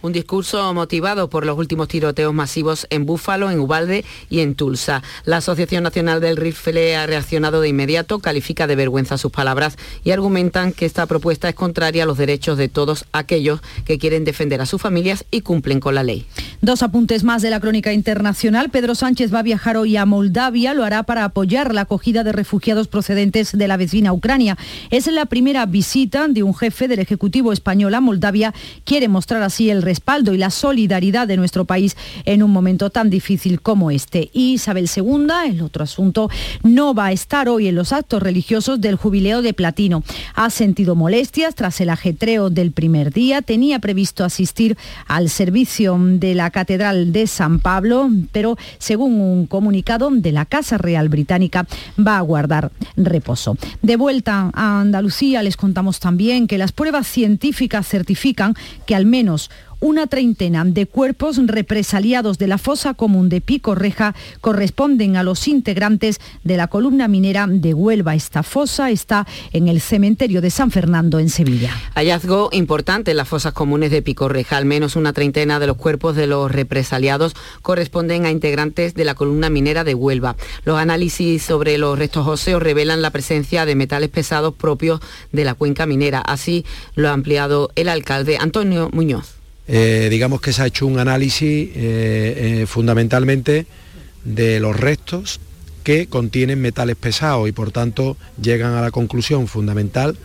Un discurso motivado por los últimos tiroteos masivos en Búfalo, en Ubalde y en Tulsa. La Asociación Nacional del Rifle ha reaccionado de inmediato, califica de vergüenza sus palabras y argumentan que esta propuesta es contraria a los derechos de todos aquellos que quieren defender a sus familias y cumplen con la ley. Dos apuntes más de la crónica internacional. Pedro Sánchez va a viajar hoy a Moldavia, lo hará para apoyar la acogida de refugiados procedentes de la vecina Ucrania. Es la primera visita de un jefe del Ejecutivo español a Moldavia. Quiere mostrar así el respaldo y la solidaridad de nuestro país en un momento tan difícil como este. Isabel II, el otro asunto, no va a estar hoy en los actos religiosos del jubileo de platino. Ha sentido molestias tras el ajetreo del primer día. Tenía previsto asistir al servicio de la Catedral de San Pablo, pero según un comunicado de la Casa Real Británica, va a guardar reposo. De vuelta a Andalucía les contamos también que las pruebas científicas certifican que al menos una treintena de cuerpos represaliados de la fosa común de Pico Reja corresponden a los integrantes de la columna minera de Huelva. Esta fosa está en el cementerio de San Fernando en Sevilla. Hallazgo importante en las fosas comunes de Pico Reja. Al menos una treintena de los cuerpos de los represaliados corresponden a integrantes de la columna minera de Huelva. Los análisis sobre los restos óseos revelan la presencia de metales pesados propios de la cuenca minera. Así lo ha ampliado el alcalde Antonio Muñoz. Eh, digamos que se ha hecho un análisis eh, eh, fundamentalmente de los restos que contienen metales pesados y por tanto llegan a la conclusión fundamental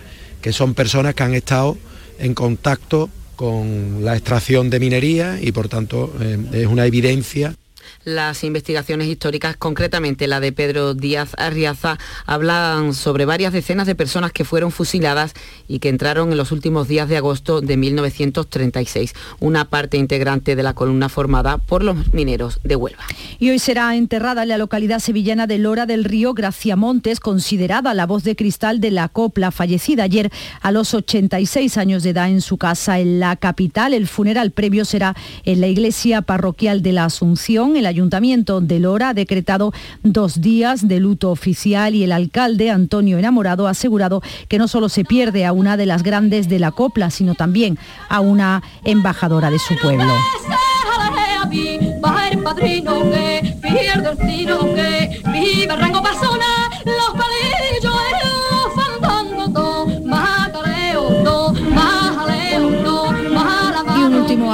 que son personas que han estado en contacto con la extracción de minería y por tanto es una evidencia las investigaciones históricas, concretamente la de Pedro Díaz Arriaza, hablan sobre varias decenas de personas que fueron fusiladas y que entraron en los últimos días de agosto de 1936, una parte integrante de la columna formada por los mineros de Huelva. Y hoy será enterrada en la localidad sevillana de Lora del Río Gracia Montes, considerada la voz de cristal de la copla, fallecida ayer a los 86 años de edad en su casa en la capital. El funeral previo será en la iglesia parroquial de la Asunción. Ayuntamiento de Lora ha decretado dos días de luto oficial y el alcalde Antonio Enamorado ha asegurado que no solo se pierde a una de las grandes de la copla, sino también a una embajadora de su pueblo.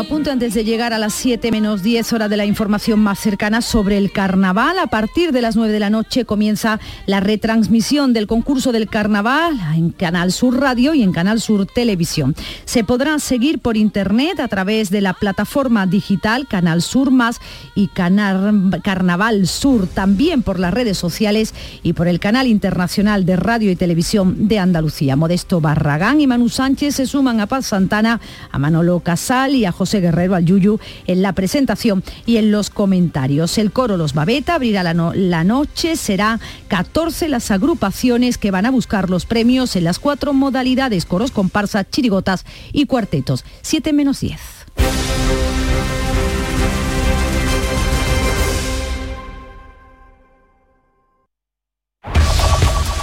Apunte antes de llegar a las 7 menos 10 horas de la información más cercana sobre el carnaval. A partir de las 9 de la noche comienza la retransmisión del concurso del carnaval en Canal Sur Radio y en Canal Sur Televisión. Se podrá seguir por internet a través de la plataforma digital Canal Sur Más y Canal Carnaval Sur, también por las redes sociales y por el canal internacional de radio y televisión de Andalucía. Modesto Barragán y Manu Sánchez se suman a Paz Santana, a Manolo Casal y a José Guerrero al Yuyu en la presentación y en los comentarios. El coro Los Babeta abrirá la, la noche, será 14 las agrupaciones que van a buscar los premios en las cuatro modalidades, coros, comparsa, chirigotas y cuartetos. 7 menos 10.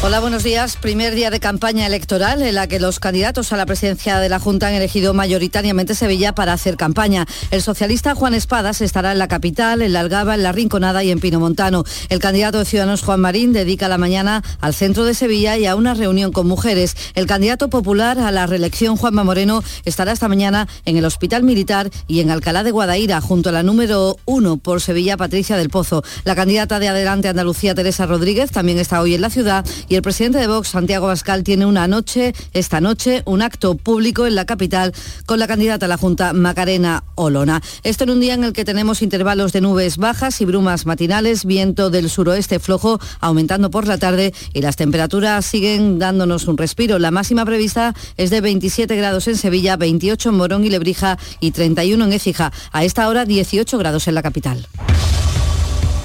Hola, buenos días. Primer día de campaña electoral en la que los candidatos a la presidencia de la Junta han elegido mayoritariamente Sevilla para hacer campaña. El socialista Juan Espadas estará en la capital, en la Algaba, en la Rinconada y en Pinomontano. El candidato de Ciudadanos Juan Marín dedica la mañana al centro de Sevilla y a una reunión con mujeres. El candidato popular a la reelección Juanma Moreno estará esta mañana en el Hospital Militar y en Alcalá de Guadaira, junto a la número uno por Sevilla, Patricia del Pozo. La candidata de Adelante Andalucía, Teresa Rodríguez, también está hoy en la ciudad y el presidente de Vox, Santiago Bascal, tiene una noche, esta noche, un acto público en la capital con la candidata a la Junta, Macarena Olona. Esto en un día en el que tenemos intervalos de nubes bajas y brumas matinales, viento del suroeste flojo aumentando por la tarde y las temperaturas siguen dándonos un respiro. La máxima prevista es de 27 grados en Sevilla, 28 en Morón y Lebrija y 31 en Écija. A esta hora 18 grados en la capital.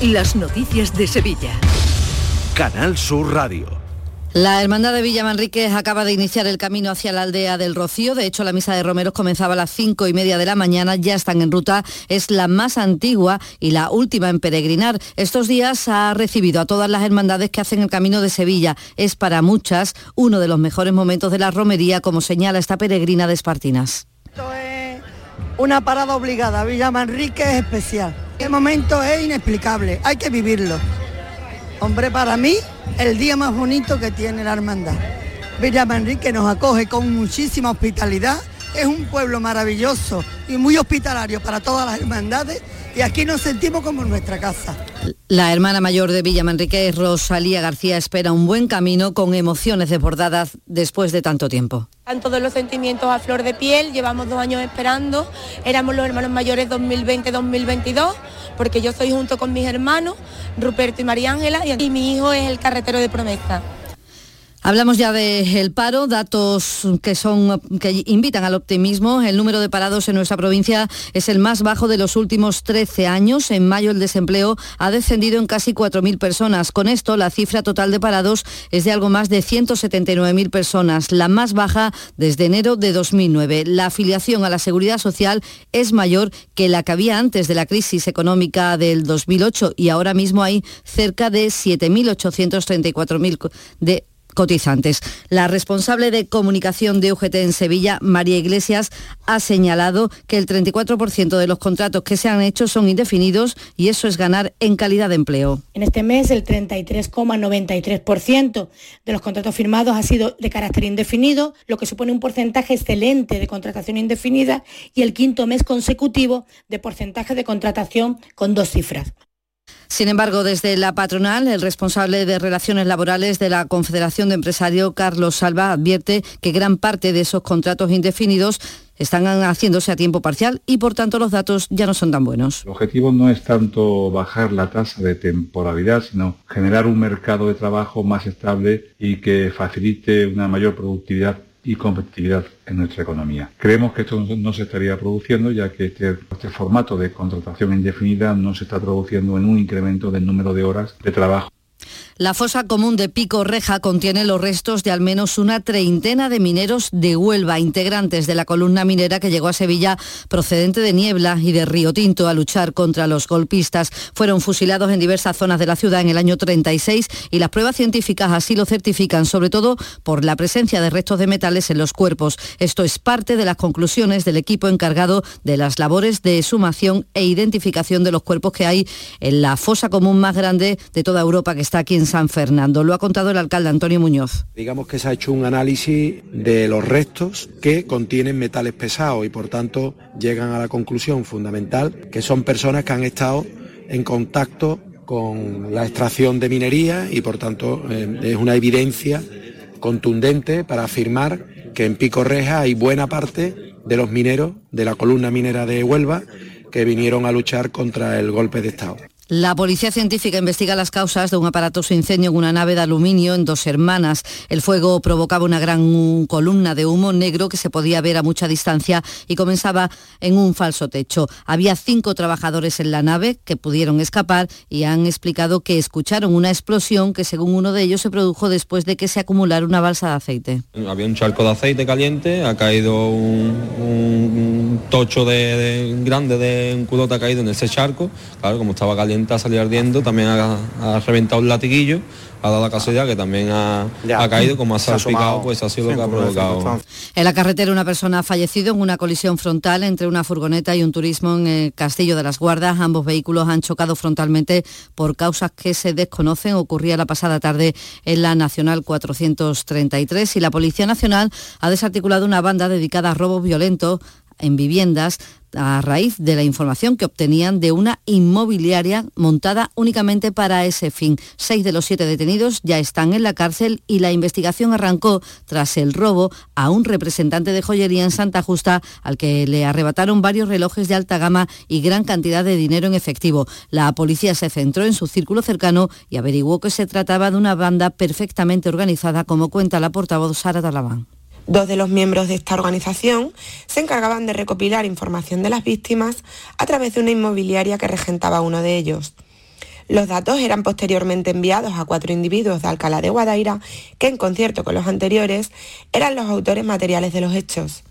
Las noticias de Sevilla. Canal Sur Radio. La Hermandad de Villa Manríquez acaba de iniciar el camino hacia la aldea del Rocío. De hecho, la misa de Romeros comenzaba a las cinco y media de la mañana. Ya están en ruta. Es la más antigua y la última en peregrinar. Estos días ha recibido a todas las hermandades que hacen el camino de Sevilla. Es para muchas uno de los mejores momentos de la romería, como señala esta peregrina de Espartinas. Esto es una parada obligada. Villa Manrique es especial. El momento es inexplicable. Hay que vivirlo. Hombre, para mí, el día más bonito que tiene la hermandad. Villa Manrique nos acoge con muchísima hospitalidad. Es un pueblo maravilloso y muy hospitalario para todas las hermandades y aquí nos sentimos como en nuestra casa. La hermana mayor de Villa Manrique, Rosalía García, espera un buen camino con emociones desbordadas después de tanto tiempo. Están todos los sentimientos a flor de piel, llevamos dos años esperando, éramos los hermanos mayores 2020-2022, porque yo soy junto con mis hermanos, Ruperto y María Ángela, y mi hijo es el carretero de promesa. Hablamos ya del paro, datos que son que invitan al optimismo. El número de parados en nuestra provincia es el más bajo de los últimos 13 años. En mayo el desempleo ha descendido en casi 4.000 personas. Con esto la cifra total de parados es de algo más de 179.000 personas, la más baja desde enero de 2009. La afiliación a la seguridad social es mayor que la que había antes de la crisis económica del 2008 y ahora mismo hay cerca de 7.834.000 de cotizantes. La responsable de comunicación de UGT en Sevilla, María Iglesias, ha señalado que el 34% de los contratos que se han hecho son indefinidos y eso es ganar en calidad de empleo. En este mes el 33,93% de los contratos firmados ha sido de carácter indefinido, lo que supone un porcentaje excelente de contratación indefinida y el quinto mes consecutivo de porcentaje de contratación con dos cifras. Sin embargo, desde la patronal, el responsable de relaciones laborales de la Confederación de Empresarios, Carlos Salva, advierte que gran parte de esos contratos indefinidos están haciéndose a tiempo parcial y por tanto los datos ya no son tan buenos. El objetivo no es tanto bajar la tasa de temporalidad, sino generar un mercado de trabajo más estable y que facilite una mayor productividad y competitividad en nuestra economía. Creemos que esto no se estaría produciendo ya que este, este, formato de contratación indefinida no se está traduciendo en un incremento del número de horas de trabajo La fosa común de Pico Reja contiene los restos de al menos una treintena de mineros de Huelva, integrantes de la columna minera que llegó a Sevilla procedente de Niebla y de Río Tinto a luchar contra los golpistas. Fueron fusilados en diversas zonas de la ciudad en el año 36 y las pruebas científicas así lo certifican, sobre todo por la presencia de restos de metales en los cuerpos. Esto es parte de las conclusiones del equipo encargado de las labores de sumación e identificación de los cuerpos que hay en la fosa común más grande de toda Europa que está aquí en San Fernando. Lo ha contado el alcalde Antonio Muñoz. Digamos que se ha hecho un análisis de los restos que contienen metales pesados y por tanto llegan a la conclusión fundamental que son personas que han estado en contacto con la extracción de minería y por tanto eh, es una evidencia contundente para afirmar que en Pico Reja hay buena parte de los mineros de la columna minera de Huelva que vinieron a luchar contra el golpe de Estado. La policía científica investiga las causas de un aparatoso incendio en una nave de aluminio en Dos Hermanas. El fuego provocaba una gran columna de humo negro que se podía ver a mucha distancia y comenzaba en un falso techo. Había cinco trabajadores en la nave que pudieron escapar y han explicado que escucharon una explosión que según uno de ellos se produjo después de que se acumulara una balsa de aceite. Había un charco de aceite caliente, ha caído un, tocho de, grande de un culote ha caído en ese charco, claro, como estaba caliente a salir ardiendo, también ha, reventado un latiguillo, ha dado la casualidad que también ha, caído, como ha salpicado, pues ha sido lo que ha provocado. En la carretera una persona ha fallecido en una colisión frontal entre una furgoneta y un turismo en el Castillo de las Guardas. Ambos vehículos han chocado frontalmente por causas que se desconocen. Ocurría la pasada tarde en la Nacional 433 y la Policía Nacional ha desarticulado una banda dedicada a robos violentos en viviendas a raíz de la información que obtenían de una inmobiliaria montada únicamente para ese fin. Seis de los siete detenidos ya están en la cárcel y la investigación arrancó tras el robo a un representante de joyería en Santa Justa al que le arrebataron varios relojes de alta gama y gran cantidad de dinero en efectivo. La policía se centró en su círculo cercano y averiguó que se trataba de una banda perfectamente organizada, como cuenta la portavoz Sara Talabán. Dos de los miembros de esta organización se encargaban de recopilar información de las víctimas a través de una inmobiliaria que regentaba uno de ellos. Los datos eran posteriormente enviados a cuatro individuos de Alcalá de Guadaira que, en concierto con los anteriores, eran los autores materiales de los hechos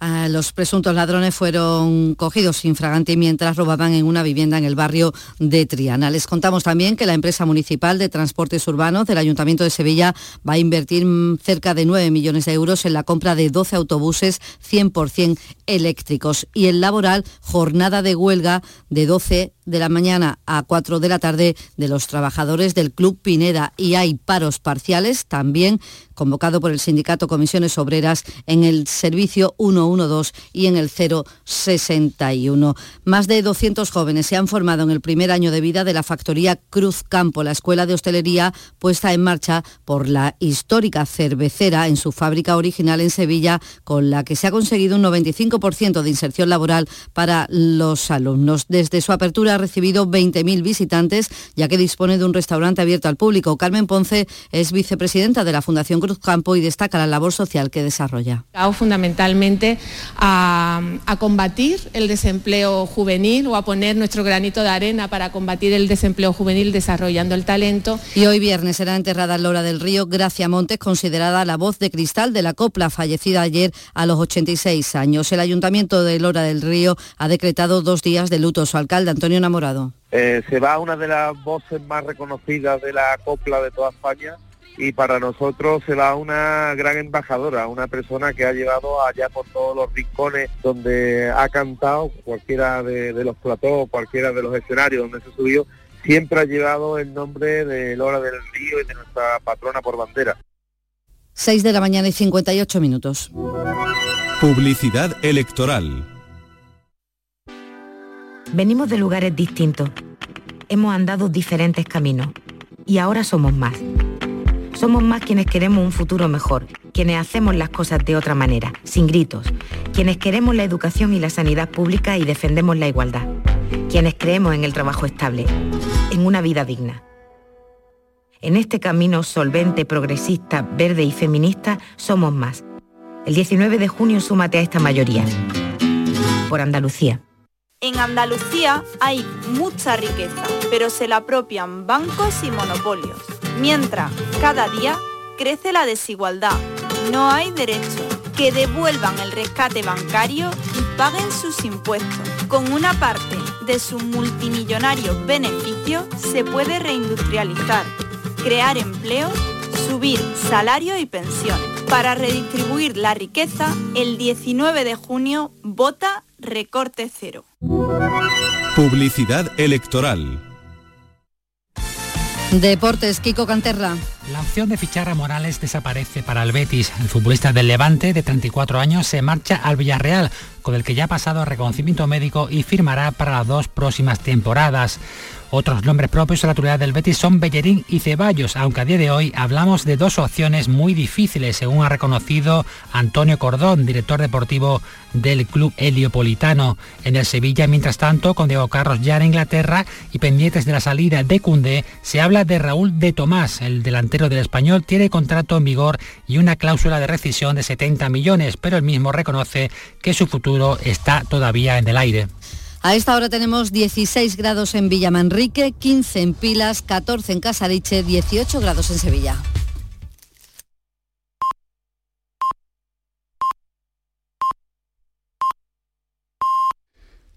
los presuntos ladrones fueron cogidos sin fragante mientras robaban en una vivienda en el barrio de Triana. Les contamos también que la empresa municipal de transportes urbanos del Ayuntamiento de Sevilla va a invertir cerca de 9 millones de euros en la compra de 12 autobuses 100% eléctricos. Y el laboral, jornada de huelga de 12 de la mañana a 4 de la tarde de los trabajadores del Club Pineda y hay paros parciales también convocado por el sindicato Comisiones Obreras en el servicio 112 y en el 061. Más de 200 jóvenes se han formado en el primer año de vida de la factoría Cruz Campo, la escuela de hostelería puesta en marcha por la histórica cervecera en su fábrica original en Sevilla, con la que se ha conseguido un 95% de inserción laboral para los alumnos. Desde su apertura ha recibido 20.000 visitantes, ya que dispone de un restaurante abierto al público. Carmen Ponce es vicepresidenta de la Fundación Campo y destaca la labor social que desarrolla. Fundamentalmente a, combatir el desempleo juvenil o a poner nuestro granito de arena para combatir el desempleo juvenil desarrollando el talento. Y hoy viernes será enterrada en Lora del Río Gracia Montes, considerada la voz de cristal de la copla, fallecida ayer a los 86 años. El Ayuntamiento de Lora del Río ha decretado dos días de luto. Su alcalde, Antonio Enamorado. Eh, se va una de las voces más reconocidas de la copla de toda España y para nosotros se va una gran embajadora, una persona que ha llevado allá por todos los rincones donde ha cantado, cualquiera de, los platós, cualquiera de los escenarios donde se subió, siempre ha llevado el nombre de Lora del Río y de nuestra patrona por bandera. 6 de la mañana y 58 minutos. Publicidad electoral. Venimos de lugares distintos. Hemos andado diferentes caminos y ahora somos más. Somos más quienes queremos un futuro mejor, quienes hacemos las cosas de otra manera, sin gritos, quienes queremos la educación y la sanidad pública y defendemos la igualdad, quienes creemos en el trabajo estable, en una vida digna. En este camino solvente, progresista, verde y feminista somos más. El 19 de junio súmate a esta mayoría. Por Andalucía. En Andalucía hay mucha riqueza, pero se la apropian bancos y monopolios Mientras, cada día crece la desigualdad. No hay derecho. Que devuelvan el rescate bancario y paguen sus impuestos. Con una parte de sus multimillonarios beneficios se puede reindustrializar, crear empleo, subir salario y pensiones. Para redistribuir la riqueza, el 19 de junio vota recorte cero. Publicidad electoral. Deportes, Kiko Canterra. La opción de fichar a Morales desaparece para el Betis. El futbolista del Levante, de 34 años, se marcha al Villarreal, con el que ya ha pasado reconocimiento médico y firmará para las dos próximas temporadas. Otros nombres propios a la actualidad del Betis son Bellerín y Ceballos, aunque a día de hoy hablamos de dos opciones muy difíciles, según ha reconocido Antonio Cordón, director deportivo del club heliopolitano. En el Sevilla, mientras tanto, con Diego Carlos ya en Inglaterra y pendientes de la salida de Cundé, se habla de Raúl de Tomás, el delantero del español, tiene contrato en vigor y una cláusula de rescisión de 70 millones, pero el mismo reconoce que su futuro está todavía en el aire. A esta hora tenemos 16 grados en Villamanrique, 15 en Pilas, 14 en Casariche, 18 grados en Sevilla.